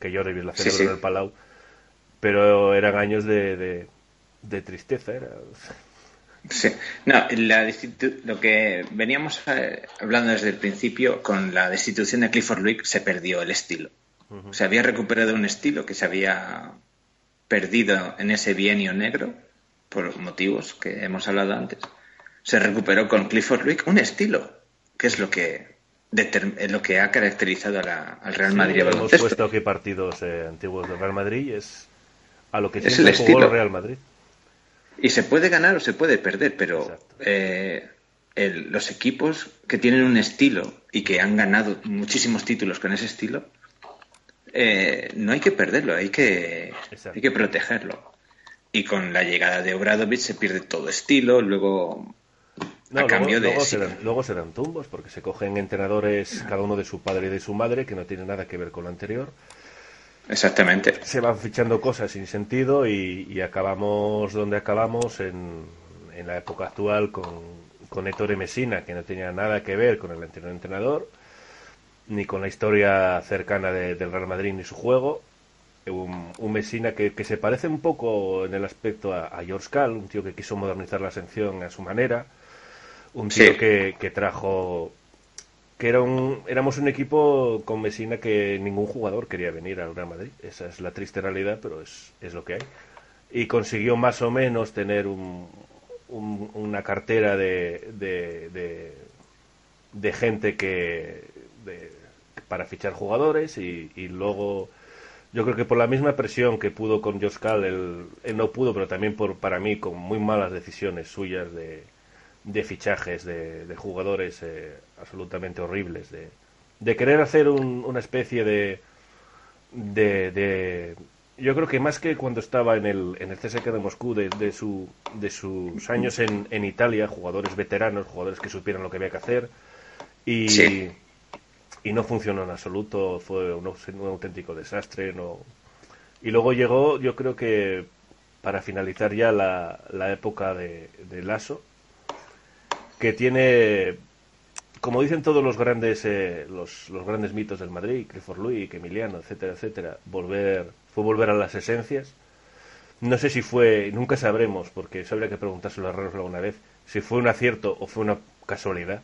que Jordi la celebró sí. en el Palau, pero eran años de, de, tristeza. Era, Sí, no, la lo que veníamos eh, hablando desde el principio, con la destitución de Clifford Luick se perdió el estilo. Se había recuperado un estilo que se había perdido en ese bienio negro, por motivos que hemos hablado antes. Se recuperó con Clifford Luick un estilo, que es lo que, lo que ha caracterizado a la- al Real Sí, Madrid hemos puesto aquí partidos eh, antiguos del Real Madrid y es a lo que Es el jugó estilo. el Real Madrid. Y se puede ganar o se puede perder, pero eh, el- los equipos que tienen un estilo y que han ganado muchísimos títulos con ese estilo, eh, no hay que perderlo, hay que, Exacto. hay que protegerlo. Y con la llegada de Obradovic se pierde todo estilo, luego No, a luego, cambio de... luego luego serán tumbos, porque se cogen entrenadores, cada uno de su padre y de su madre, que no tiene nada que ver con lo anterior. Exactamente. Se van fichando cosas sin sentido y, y acabamos donde acabamos en, en la época actual con, con Ettore Messina, que no tenía nada que ver con el anterior entrenador, ni con la historia cercana de- del Real Madrid ni su juego. Un, un Messina que, que se parece un poco en el aspecto a, a George Cal, un tío que quiso modernizar la sección a su manera, un tío Sí. que, que trajo que era un, éramos un equipo con Messina que ningún jugador quería venir al Real Madrid. Esa es la triste realidad, pero es, es lo que hay. Y consiguió más o menos tener un, un- una cartera de, de, de, de gente que, de- para fichar jugadores y, y luego yo creo que por la misma presión que pudo con Josh Cal, él, él no pudo, pero también por para mí con muy malas decisiones suyas de, de fichajes de, de jugadores eh, absolutamente horribles, de, de querer hacer un- una especie de, de, de- Yo creo que más que cuando estaba en el, en el CSK de Moscú, de, de, su, de sus años en, en Italia, jugadores veteranos, jugadores que supieran lo que había que hacer, y, Sí. y no funcionó en absoluto, fue un, auténtico desastre. No... Y luego llegó, yo creo que para finalizar ya la, la época de, de Lasso, que tiene, como dicen todos los grandes eh, los, los grandes mitos del Madrid, Clifford Luick, Emiliano, etcétera, etcétera, volver fue volver a las esencias. No sé si fue, nunca sabremos, porque eso habría que preguntárselo a Raros alguna vez, si fue un acierto o fue una casualidad.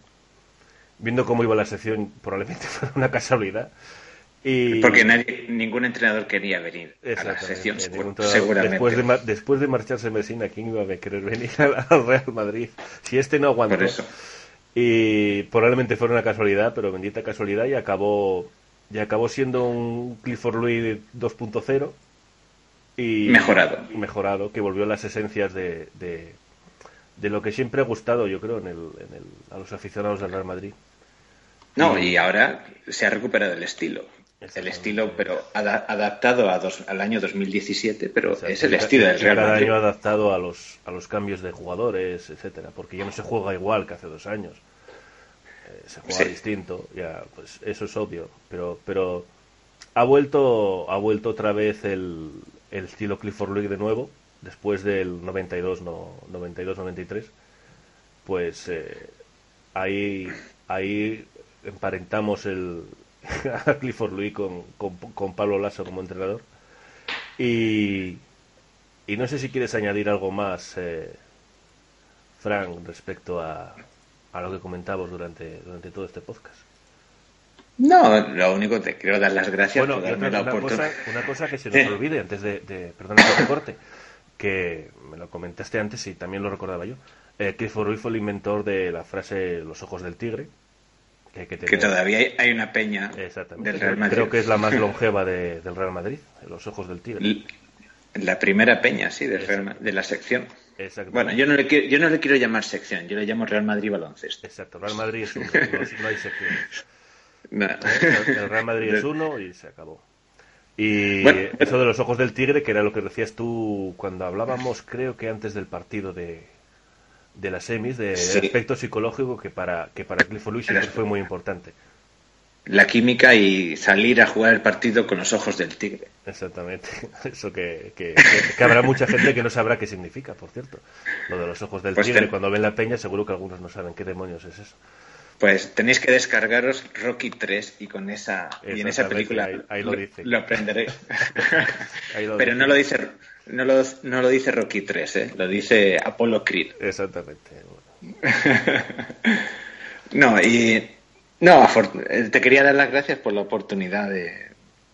Viendo cómo iba la sección, probablemente (laughs) fue una casualidad. Y... Porque nadie, ningún entrenador quería venir a la sección, seguramente. Después de, después de marcharse Messina, ¿quién iba a querer venir al (laughs) al Real Madrid? Si este no aguantó. Por eso. Y probablemente fue una casualidad, pero bendita casualidad, y acabó, y acabó siendo un Clifford Louis 2.0. Y Mejorado. Mejorado, que volvió a las esencias de, de, de lo que siempre ha gustado, yo creo, en el, en el, a los aficionados del Real Madrid. No, y ahora se ha recuperado el estilo. El Exactamente. estilo, pero ada- adaptado a dos- al año 2017, pero es el estilo del Real Madrid. año adaptado a los, a los cambios de jugadores, etcétera, porque ya no se juega igual que hace dos años. Eh, se juega Sí. distinto, ya, pues eso es obvio, pero, pero ha vuelto, ha vuelto otra vez el, el estilo Clifford League de nuevo, después del 92, no, 92-93, pues eh, ahí, ahí emparentamos el (laughs) a Clifford Louis con, con, con Pablo Lasso como entrenador. Y, y no sé si quieres añadir algo más, eh, Frank, respecto a, a lo que comentamos durante, durante todo este podcast. No, lo único te quiero dar las gracias Bueno, por darme la una, oportunidad. cosa, una cosa que se (laughs) nos olvide antes de, de perdona que te corte, que me lo comentaste antes y también lo recordaba yo. Eh, Clifford Louis fue el inventor de la frase los ojos del tigre. Que, todavía hay- una peña del Real Madrid. Creo que es la más longeva de- del Real Madrid, los ojos del tigre. La primera peña, sí, del Real de la sección. Bueno, yo no, le quiero, yo no le quiero llamar sección, yo le llamo Real Madrid Baloncesto. Exacto, Real Madrid es uno, no, no hay secciones. No. El Real Madrid es uno y se acabó. Y Bueno, eso de los ojos del tigre, que era lo que decías tú cuando hablábamos, creo que antes del partido de, de las semis, de Sí. aspecto psicológico que para que para Clifford Luis siempre fue muy importante. La química y salir a jugar el partido con los ojos del tigre. Exactamente. (laughs) Eso que, que, que habrá mucha gente que no sabrá qué significa, por cierto. Lo de los ojos del Pues tigre, ten- cuando ven la peña, seguro que algunos no saben qué demonios es eso. Pues tenéis que descargaros Rocky 3 y con esa y en esa película ahí- ahí lo dice. lo aprenderéis. (laughs) Ahí lo Pero dice. no lo dice no lo, no lo dice Rocky 3, ¿eh? lo dice Apollo Creed. Exactamente. (laughs) No, y no, eh, te quería dar las gracias por la oportunidad de,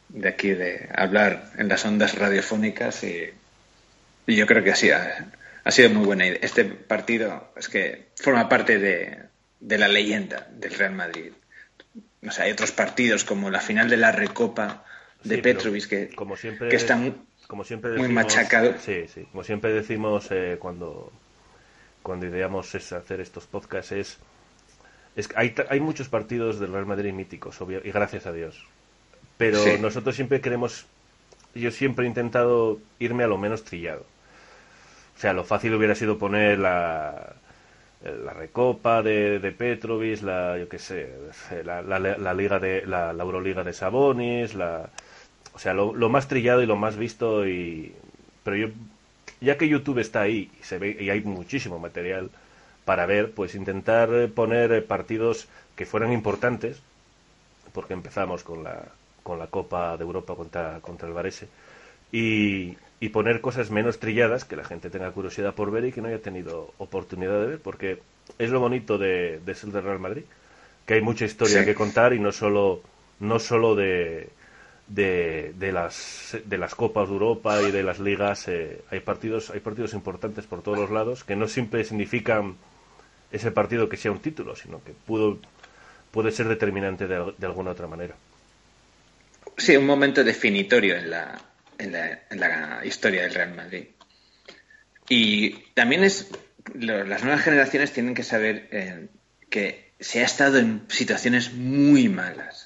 de aquí de hablar en las ondas radiofónicas y, y yo creo que así ha, ha sido muy buena idea. Este partido es que forma parte de, de la leyenda del Real Madrid. O sea, hay otros partidos como la final de la Recopa de Sí, pero Petrovic que, como siempre, que están como siempre muy decimos, machacados. Sí, sí. Como siempre decimos eh, cuando, cuando ideamos es hacer estos podcasts es, es que hay, hay muchos partidos del Real Madrid míticos, obvio, y gracias a Dios. Pero Sí. nosotros siempre queremos, yo siempre he intentado irme a lo menos trillado. O sea, lo fácil hubiera sido poner la, la recopa de, de Petrovic, la, yo qué sé, la, la, la liga de, la Euroliga de Sabonis, la, o sea, lo, lo más trillado y lo más visto y, pero yo, ya que YouTube está ahí y se ve y hay muchísimo material para ver, pues intentar poner partidos que fueran importantes, porque empezamos con la, con la Copa de Europa contra, contra el Varese, y, y poner cosas menos trilladas que la gente tenga curiosidad por ver y que no haya tenido oportunidad de ver, porque es lo bonito de, de ser del Real Madrid, que hay mucha historia Sí. que contar y no solo, no solo de, de, las de las copas de Europa y de las ligas eh, hay partidos hay partidos importantes por todos los lados que no siempre significan ese partido que sea un título sino que pudo puede ser determinante de alguna otra manera sí, un momento definitorio en la, en la, en la historia del Real Madrid. Y también es, lo- las nuevas generaciones tienen que saber eh, que se ha estado en situaciones muy malas.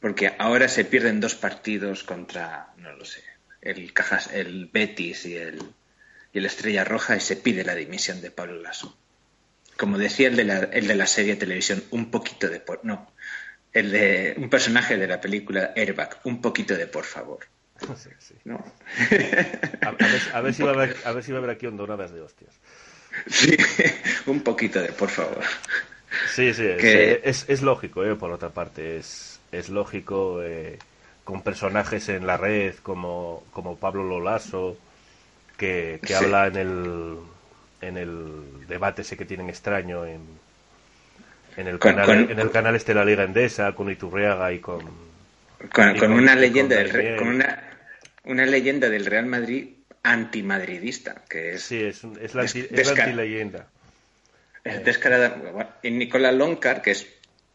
Porque ahora se pierden dos partidos contra, no lo sé, el Cajas, el Betis y el, y el Estrella Roja y se pide la dimisión de Pablo Lasso. Como decía el de la, el de la serie de televisión, un poquito de por, no, el de un personaje de la película Airbag, un poquito de por favor. Sí, sí. ¿no? A, a ver, a ver si va a haber, a ver si va a haber aquí hondonadas de hostias. Sí, (laughs) un poquito de por favor. Sí, sí, Que- es, es lógico, ¿eh? por otra parte, es, es lógico eh, con personajes en la red como, como Pablo Lolaso, que, que Sí. habla en el, en el debate ese que tienen extraño en, en, el, Con- canal, con- en el canal este de la Liga Endesa, con Iturriaga y con... Con, Y con con- una leyenda del Daniel. con una, una leyenda del Real Madrid antimadridista, que es, Sí, es, la, anti, es la antileyenda. descarada. Bueno, Y Nicola Loncar, que es,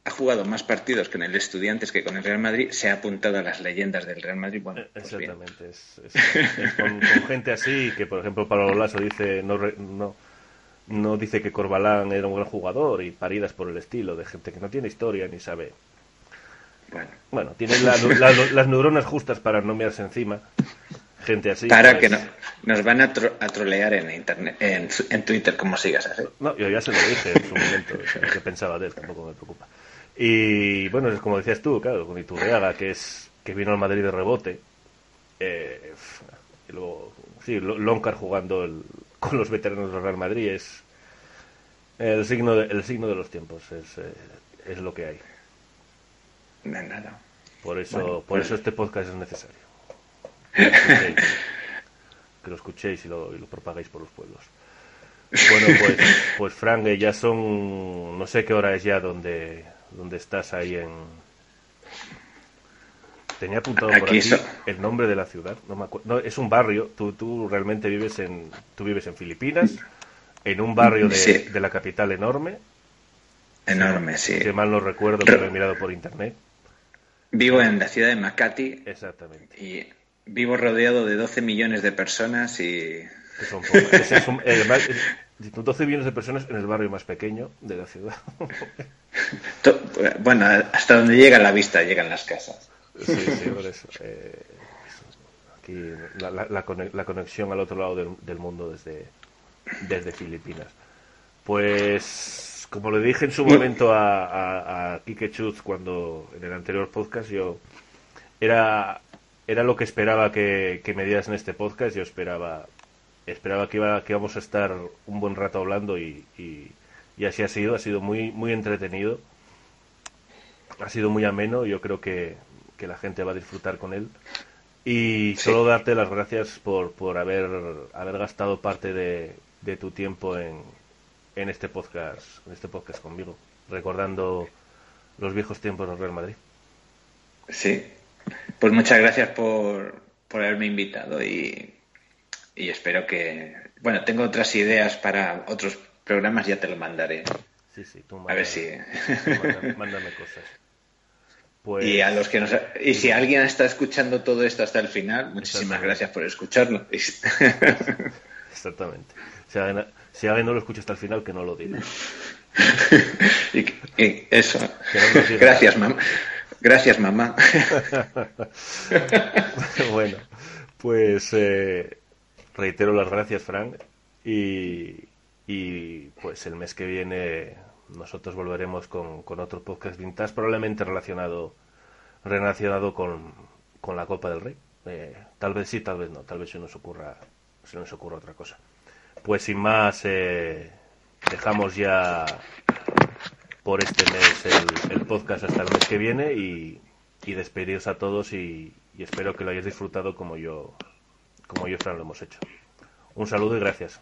ha jugado más partidos con el Estudiantes que con el Real Madrid, se ha apuntado a las leyendas del Real Madrid. Bueno, pues bien. Exactamente, es, es- es con, con gente así que, por ejemplo, Pablo Lasso dice no, no, no dice que Corbalán era un gran jugador y paridas por el estilo de gente que no tiene historia ni sabe. Bueno, Bueno, tiene la- la- las neuronas justas para no mearse encima. Gente así. para pues- que no, nos van a, tro- a trolear en internet, en, en Twitter, como sigas así. No, yo ya se lo dije en su momento, o sea, que pensaba de él, tampoco me preocupa. Y bueno, es como decías tú, claro, con Iturriaga, que es que vino al Madrid de rebote. Eh, y luego, sí, Lo- Loncar jugando el- con los veteranos del Real Madrid es el signo de, el signo de los tiempos, es, eh, es lo que hay. No, nada. Por eso, Bueno, por eso este podcast es necesario. Que lo escuchéis, (laughs) que lo escuchéis y lo, y lo propagáis por los pueblos. Bueno, pues, pues Frank, eh, ya son, no sé qué hora es ya donde, donde estás ahí en... Tenía apuntado por Aquí aquí so- el nombre de la ciudad, no me acuerdo. No, es un barrio, tú, tú realmente vives en, tú vives en Filipinas, en un barrio de, Sí. de la capital enorme, Enorme, sí. que mal no recuerdo, pero he mirado por internet. Vivo en la ciudad de Makati Exactamente. y vivo rodeado de 12 millones de personas y Que son pocas. Ese es un- además, es- 12 millones de personas en el barrio más pequeño de la ciudad. (laughs) bueno, hasta donde llega la vista llegan las casas. Sí, sí, por eso. eh, aquí la, la- la cone- la conexión al otro lado del, del mundo desde, desde Filipinas. Pues, como le dije en su momento a, a, a Quique Chuz cuando en el anterior podcast, yo era, era lo que esperaba que, que me dieras en este podcast. Yo esperaba esperaba que iba que íbamos a estar un buen rato hablando y, y, y así ha sido. Ha sido muy, muy entretenido. Ha sido muy ameno. Yo creo que, que la gente va a disfrutar con él. Y Sí. solo darte las gracias por, por haber, haber gastado parte de, de tu tiempo en, en este podcast, en este podcast conmigo, recordando los viejos tiempos del Real Madrid. Sí. Pues muchas gracias por, por haberme invitado y, y espero que... Bueno, tengo otras ideas para otros programas, ya te lo mandaré. Sí, sí, tú A ver mándame- si... mándame, mándame cosas. Pues, Y a los que nos... Y si alguien está escuchando todo esto hasta el final, muchísimas gracias por escucharlo. (laughs) Exactamente. Si alguien, si alguien no lo escucha hasta el final, que no lo diga. (laughs) y, y eso. No. Gracias, mamá. Gracias, (laughs) mamá. bueno, pues eh, reitero las gracias, Frank. Y, pues el mes que viene nosotros volveremos con, con otro podcast vintage, probablemente relacionado relacionado con, con la Copa del Rey. Eh, tal vez sí, tal vez no, tal vez se nos ocurra, se nos ocurra otra cosa. Pues sin más, eh, dejamos ya por este mes el, el podcast hasta el mes que viene y, y despediros a todos y, y espero que lo hayáis disfrutado como yo, como yo Fran lo hemos hecho. Un saludo y gracias.